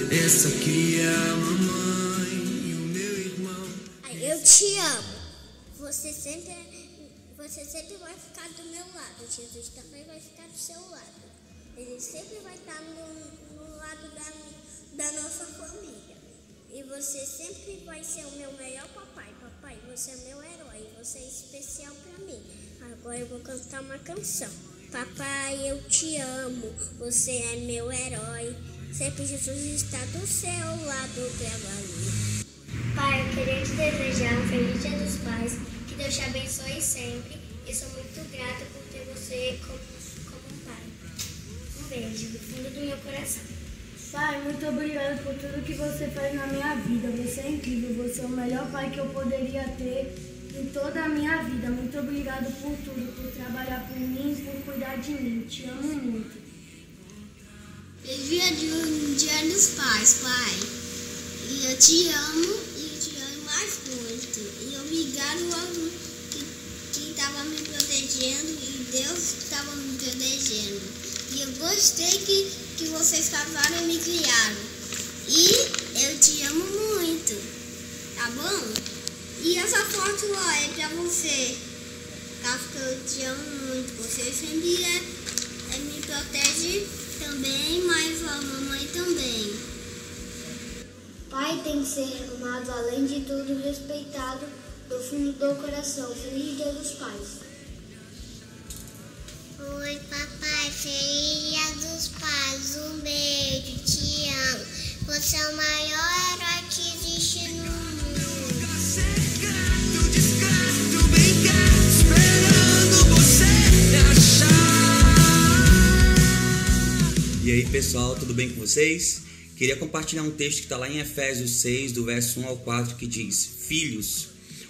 pai. Essa aqui é a mamãe e o meu irmão. Eu te amo. Você sempre, você sempre vai ficar do meu lado. Jesus também vai ficar do seu lado. Ele sempre vai estar no, no lado da, da nossa família. E você sempre vai ser o meu melhor papai. Papai, você é meu herói. Você é especial para mim. Agora eu vou cantar uma canção. Papai, eu te amo. Você é meu herói. Sempre Jesus está do seu lado trabalhando. Pai, eu queria te desejar um feliz dia dos pais, que Deus te abençoe sempre e sou muito grata por ter você como, como um pai. Um beijo do fundo do meu coração. Pai, muito obrigado por tudo que você faz na minha vida. Você é incrível, você é o melhor pai que eu poderia ter. em toda a minha vida. Muito obrigado por tudo, por trabalhar por mim, por cuidar de mim. Te amo muito. Feliz dia, de, dia dos pais, pai. E eu te amo e eu te amo mais muito. E obrigado ao que estava me protegendo e Deus estava me protegendo. E eu gostei que, que vocês casaram e me criaram. E eu te amo muito. Tá bom? E essa foto ó, é pra você. Tá? Porque eu te amo muito. Você sempre é, é, me protege também, mas a mamãe também. Pai tem que ser amado, além de tudo, respeitado do fundo do coração. Feliz Dia dos Pais. Oi, papai, dia dos pais. Um beijo, te amo. Você é o maior herói que existe no mundo. E aí pessoal, tudo bem com vocês? Queria compartilhar um texto que está lá em Efésios 6, do verso 1 ao 4, que diz: Filhos,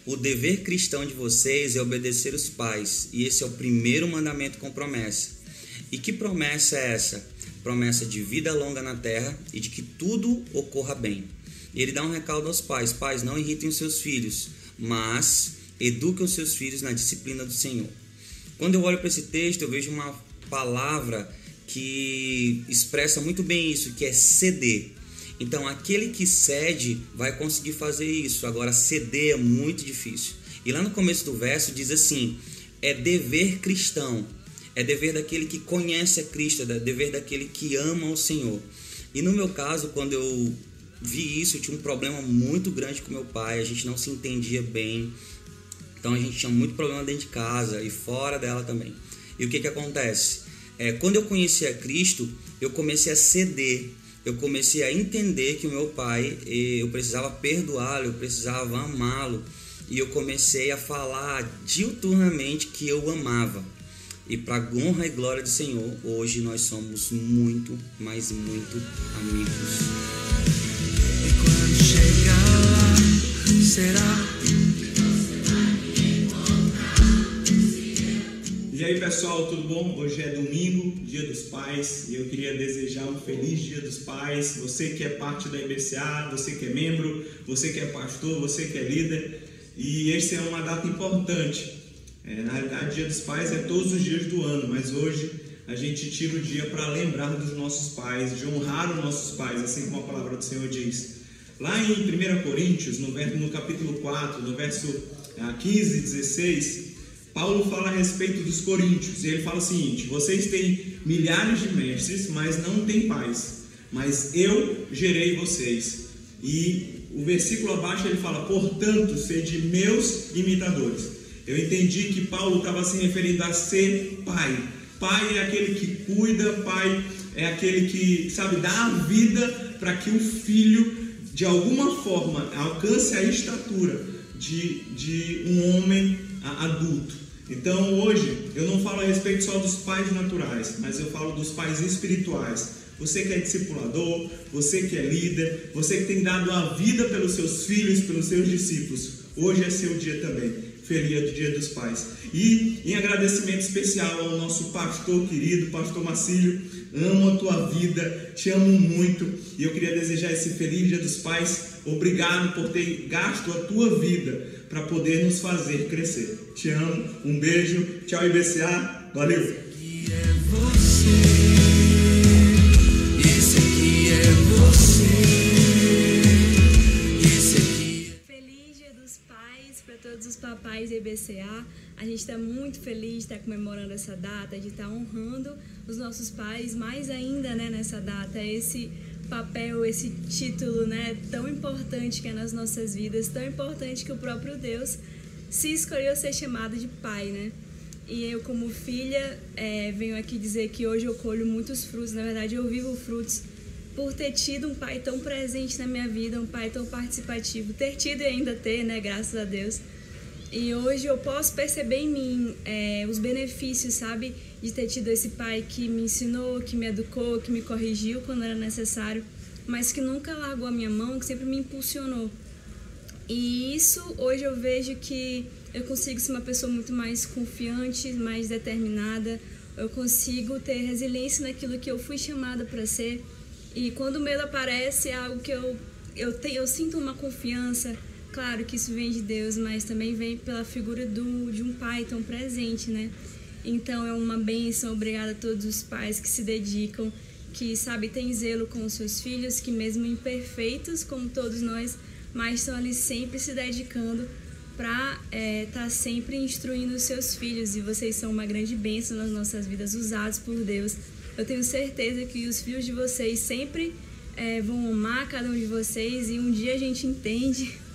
o dever cristão de vocês é obedecer os pais, e esse é o primeiro mandamento com promessa. E que promessa é essa? Promessa de vida longa na terra e de que tudo ocorra bem. E ele dá um recado aos pais: Pais, não irritem os seus filhos, mas eduquem os seus filhos na disciplina do Senhor. Quando eu olho para esse texto, eu vejo uma palavra que expressa muito bem isso, que é ceder. Então, aquele que cede vai conseguir fazer isso. Agora, ceder é muito difícil. E lá no começo do verso diz assim: é dever cristão, é dever daquele que conhece a Cristo, é dever daquele que ama o Senhor. E no meu caso, quando eu vi isso, eu tinha um problema muito grande com meu pai, a gente não se entendia bem. Então a gente tinha muito problema dentro de casa e fora dela também. E o que que acontece? É, quando eu conheci a Cristo, eu comecei a ceder, eu comecei a entender que o meu pai, eh, eu precisava perdoá-lo, eu precisava amá-lo, e eu comecei a falar diuturnamente que eu amava. E para honra e glória do Senhor, hoje nós somos muito, mas muito amigos. E quando chegar lá, será? E aí pessoal, tudo bom? Hoje é domingo, dia dos pais, e eu queria desejar um feliz dia dos pais. Você que é parte da IBCA, você que é membro, você que é pastor, você que é líder, e esse é uma data importante. É, na realidade, dia dos pais é todos os dias do ano, mas hoje a gente tira o dia para lembrar dos nossos pais, de honrar os nossos pais, assim como a palavra do Senhor diz. Lá em 1 Coríntios, no, no capítulo 4, no verso 15 e 16, Paulo fala a respeito dos coríntios, e ele fala o seguinte: vocês têm milhares de mestres, mas não têm pais, mas eu gerei vocês. E o versículo abaixo ele fala: portanto, sede meus imitadores. Eu entendi que Paulo estava se referindo a ser pai. Pai é aquele que cuida, pai é aquele que, sabe, dá a vida para que o filho, de alguma forma, alcance a estatura de, de um homem adulto. Então hoje eu não falo a respeito só dos pais naturais, mas eu falo dos pais espirituais. Você que é discipulador, você que é líder, você que tem dado a vida pelos seus filhos, pelos seus discípulos, hoje é seu dia também. Feliz Dia dos Pais. E em agradecimento especial ao nosso pastor querido, pastor Macílio, amo a tua vida, te amo muito e eu queria desejar esse feliz Dia dos Pais. Obrigado por ter gasto a tua vida para poder nos fazer crescer. Te amo, um beijo, tchau IBCA, valeu! Que é você, esse aqui é você, esse aqui Feliz Dia dos Pais para todos os papais da EBCA. A gente está muito feliz de estar comemorando essa data, de estar honrando os nossos pais, mais ainda né, nessa data, esse papel, esse título né, tão importante que é nas nossas vidas, tão importante que o próprio Deus se escolheu ser chamado de pai, né? E eu, como filha, é, venho aqui dizer que hoje eu colho muitos frutos. Na verdade, eu vivo frutos por ter tido um pai tão presente na minha vida, um pai tão participativo, ter tido e ainda ter, né? Graças a Deus. E hoje eu posso perceber em mim é, os benefícios, sabe? De ter tido esse pai que me ensinou, que me educou, que me corrigiu quando era necessário, mas que nunca largou a minha mão, que sempre me impulsionou. E isso hoje eu vejo que eu consigo ser uma pessoa muito mais confiante, mais determinada, eu consigo ter resiliência naquilo que eu fui chamada para ser. E quando o medo aparece, é algo que eu, eu, te, eu sinto uma confiança. Claro que isso vem de Deus, mas também vem pela figura do, de um pai tão presente, né? Então é uma bênção, obrigada a todos os pais que se dedicam, que sabe tem zelo com os seus filhos, que mesmo imperfeitos como todos nós, mas estão ali sempre se dedicando para estar é, tá sempre instruindo os seus filhos e vocês são uma grande bênção nas nossas vidas, usados por Deus. Eu tenho certeza que os filhos de vocês sempre é, vão amar cada um de vocês e um dia a gente entende.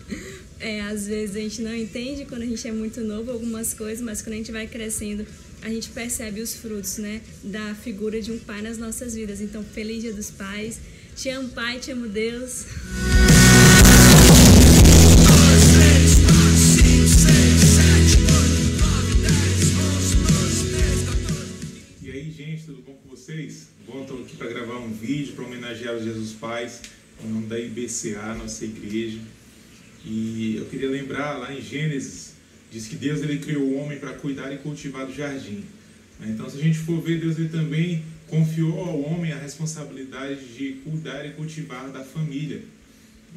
É, às vezes a gente não entende quando a gente é muito novo algumas coisas, mas quando a gente vai crescendo, a gente percebe os frutos, né, da figura de um pai nas nossas vidas. Então, feliz Dia dos Pais. Te amo, Pai, te amo, Deus. vocês. Voltam aqui para gravar um vídeo para homenagear os Jesus Pais, em nome da IBCA, nossa igreja. E eu queria lembrar, lá em Gênesis, diz que Deus ele criou o homem para cuidar e cultivar do jardim. Então, se a gente for ver, Deus ele também confiou ao homem a responsabilidade de cuidar e cultivar da família.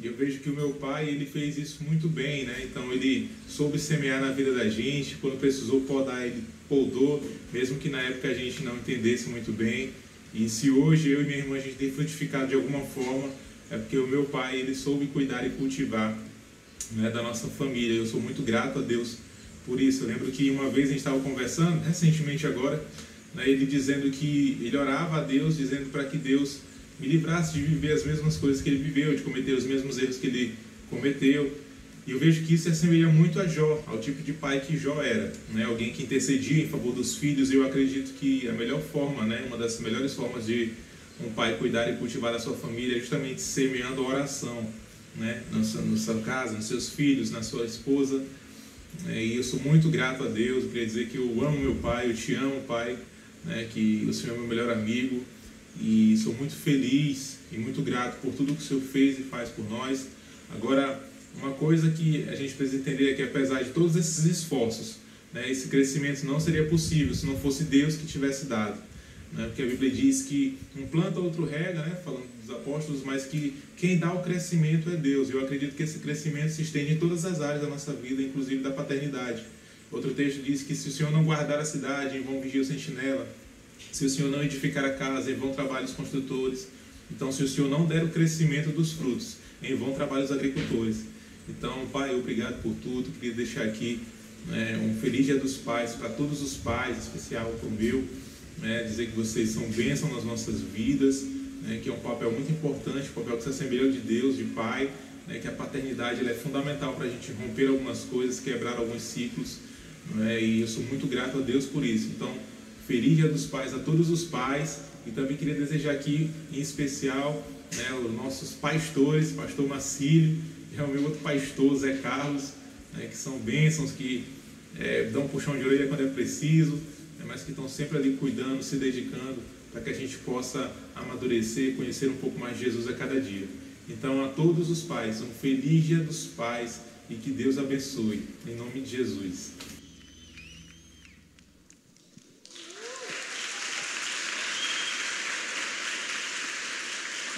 E eu vejo que o meu pai, ele fez isso muito bem, né? Então ele soube semear na vida da gente, quando precisou podar, ele podou, mesmo que na época a gente não entendesse muito bem. E se hoje eu e minha irmã a gente tem frutificado de alguma forma, é porque o meu pai, ele soube cuidar e cultivar né, da nossa família. Eu sou muito grato a Deus por isso. Eu lembro que uma vez a gente estava conversando, recentemente agora, né, ele dizendo que ele orava a Deus, dizendo para que Deus me livrasse de viver as mesmas coisas que ele viveu, de cometer os mesmos erros que ele cometeu. E eu vejo que isso se assemelha muito a Jó, ao tipo de pai que Jó era, né? Alguém que intercedia em favor dos filhos. E eu acredito que a melhor forma, né? Uma das melhores formas de um pai cuidar e cultivar a sua família é justamente semeando oração, né? Na sua, na sua casa, nos seus filhos, na sua esposa. É, e eu sou muito grato a Deus. Eu queria dizer que eu amo meu pai, eu te amo, pai, né? Que o Senhor é meu melhor amigo e sou muito feliz e muito grato por tudo que o Senhor fez e faz por nós. Agora, uma coisa que a gente precisa entender é que apesar de todos esses esforços, né, esse crescimento não seria possível se não fosse Deus que tivesse dado. Né, porque a Bíblia diz que um planta, outro rega, né, falando dos apóstolos, mas que quem dá o crescimento é Deus. Eu acredito que esse crescimento se estende em todas as áreas da nossa vida, inclusive da paternidade. Outro texto diz que se o Senhor não guardar a cidade, em vão vigia o sentinela. Se o Senhor não edificar a casa, em vão trabalham os construtores. Então, se o Senhor não der o crescimento dos frutos, em vão trabalham os agricultores. Então, Pai, obrigado por tudo. Queria deixar aqui né, um feliz Dia dos Pais para todos os pais, especial para o meu. Né, dizer que vocês são bênção nas nossas vidas, né, que é um papel muito importante, um papel que se assemelha de Deus, de Pai, né, que a paternidade é fundamental para a gente romper algumas coisas, quebrar alguns ciclos. Né, e eu sou muito grato a Deus por isso. Então, Feliz Dia dos Pais a todos os pais e também queria desejar aqui, em especial, né, os nossos pastores, pastor Macílio e o meu outro pastor, Zé Carlos, né, que são bênçãos, que é, dão um puxão de orelha quando é preciso, né, mas que estão sempre ali cuidando, se dedicando para que a gente possa amadurecer, conhecer um pouco mais de Jesus a cada dia. Então, a todos os pais, um feliz Dia dos Pais e que Deus abençoe, em nome de Jesus.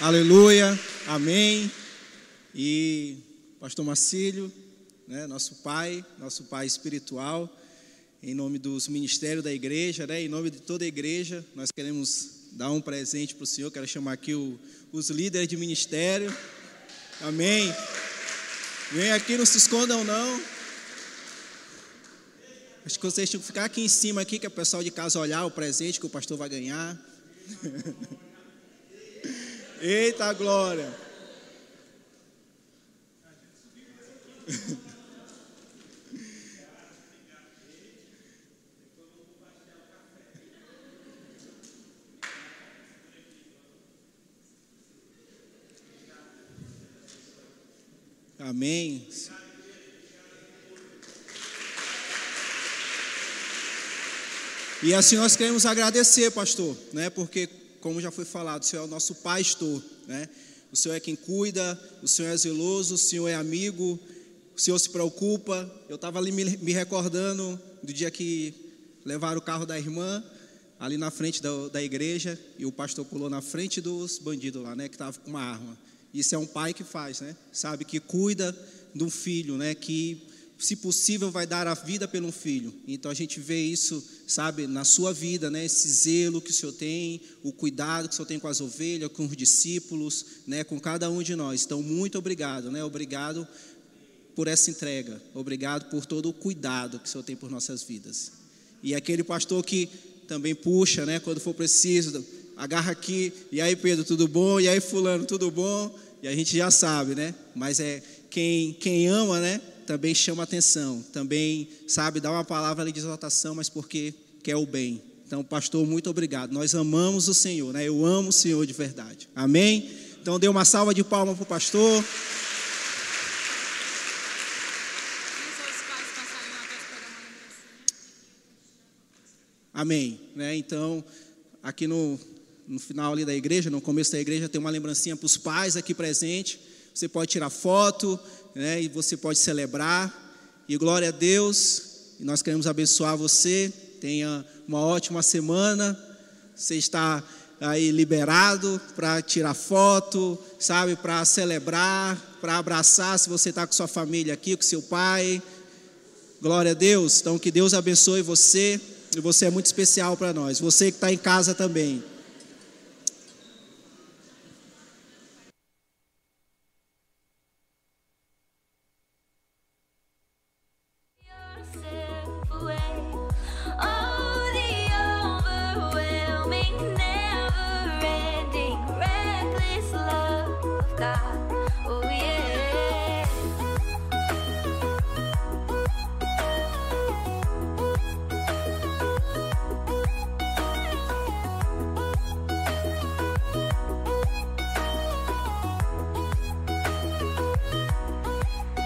Aleluia, amém. E Pastor Marcílio, né, nosso pai, nosso pai espiritual, em nome dos ministérios da igreja, né, em nome de toda a igreja, nós queremos dar um presente para o Senhor. Quero chamar aqui o, os líderes de ministério. Amém. Vem aqui, não se escondam não. Acho que vocês tinham que ficar aqui em cima aqui, que é o pessoal de casa olhar o presente que o pastor vai ganhar. Eita glória! Amém. E assim nós queremos agradecer, pastor, né? Porque como já foi falado, o Senhor é o nosso pastor, né? O Senhor é quem cuida, o Senhor é zeloso, o Senhor é amigo, o Senhor se preocupa. Eu estava ali me, recordando do dia que levaram o carro da irmã ali na frente da, da igreja e o pastor pulou na frente dos bandidos lá, né, que estavam com uma arma. Isso é um pai que faz, né? Sabe que cuida de um filho, né? Que se possível vai dar a vida pelo filho. Então a gente vê isso, sabe, na sua vida, né? Esse zelo que o Senhor tem, o cuidado que o Senhor tem com as ovelhas, com os discípulos, né? Com cada um de nós. Então muito obrigado, né? Obrigado por essa entrega. Obrigado por todo o cuidado que o Senhor tem por nossas vidas. E aquele pastor que também puxa, né? Quando for preciso, agarra aqui, e aí Pedro, tudo bom? E aí fulano, tudo bom? E a gente já sabe, né? Mas é quem, quem ama, né? Também chama atenção, também sabe dá uma palavra de exaltação, mas porque quer o bem. Então, pastor, muito obrigado. Nós amamos o Senhor, né? Eu amo o Senhor de verdade. Amém? Então, dê uma salva de palmas para o pastor. Amém. Né? Então, aqui no, no final ali da igreja, no começo da igreja, tem uma lembrancinha para os pais aqui presentes. Você pode tirar foto, né? E você pode celebrar. E glória a Deus. E nós queremos abençoar você. Tenha uma ótima semana. Você está aí liberado para tirar foto, sabe, para celebrar, para abraçar. Se você está com sua família aqui, com seu pai. Glória a Deus. Então que Deus abençoe você. E você é muito especial para nós. Você que está em casa também.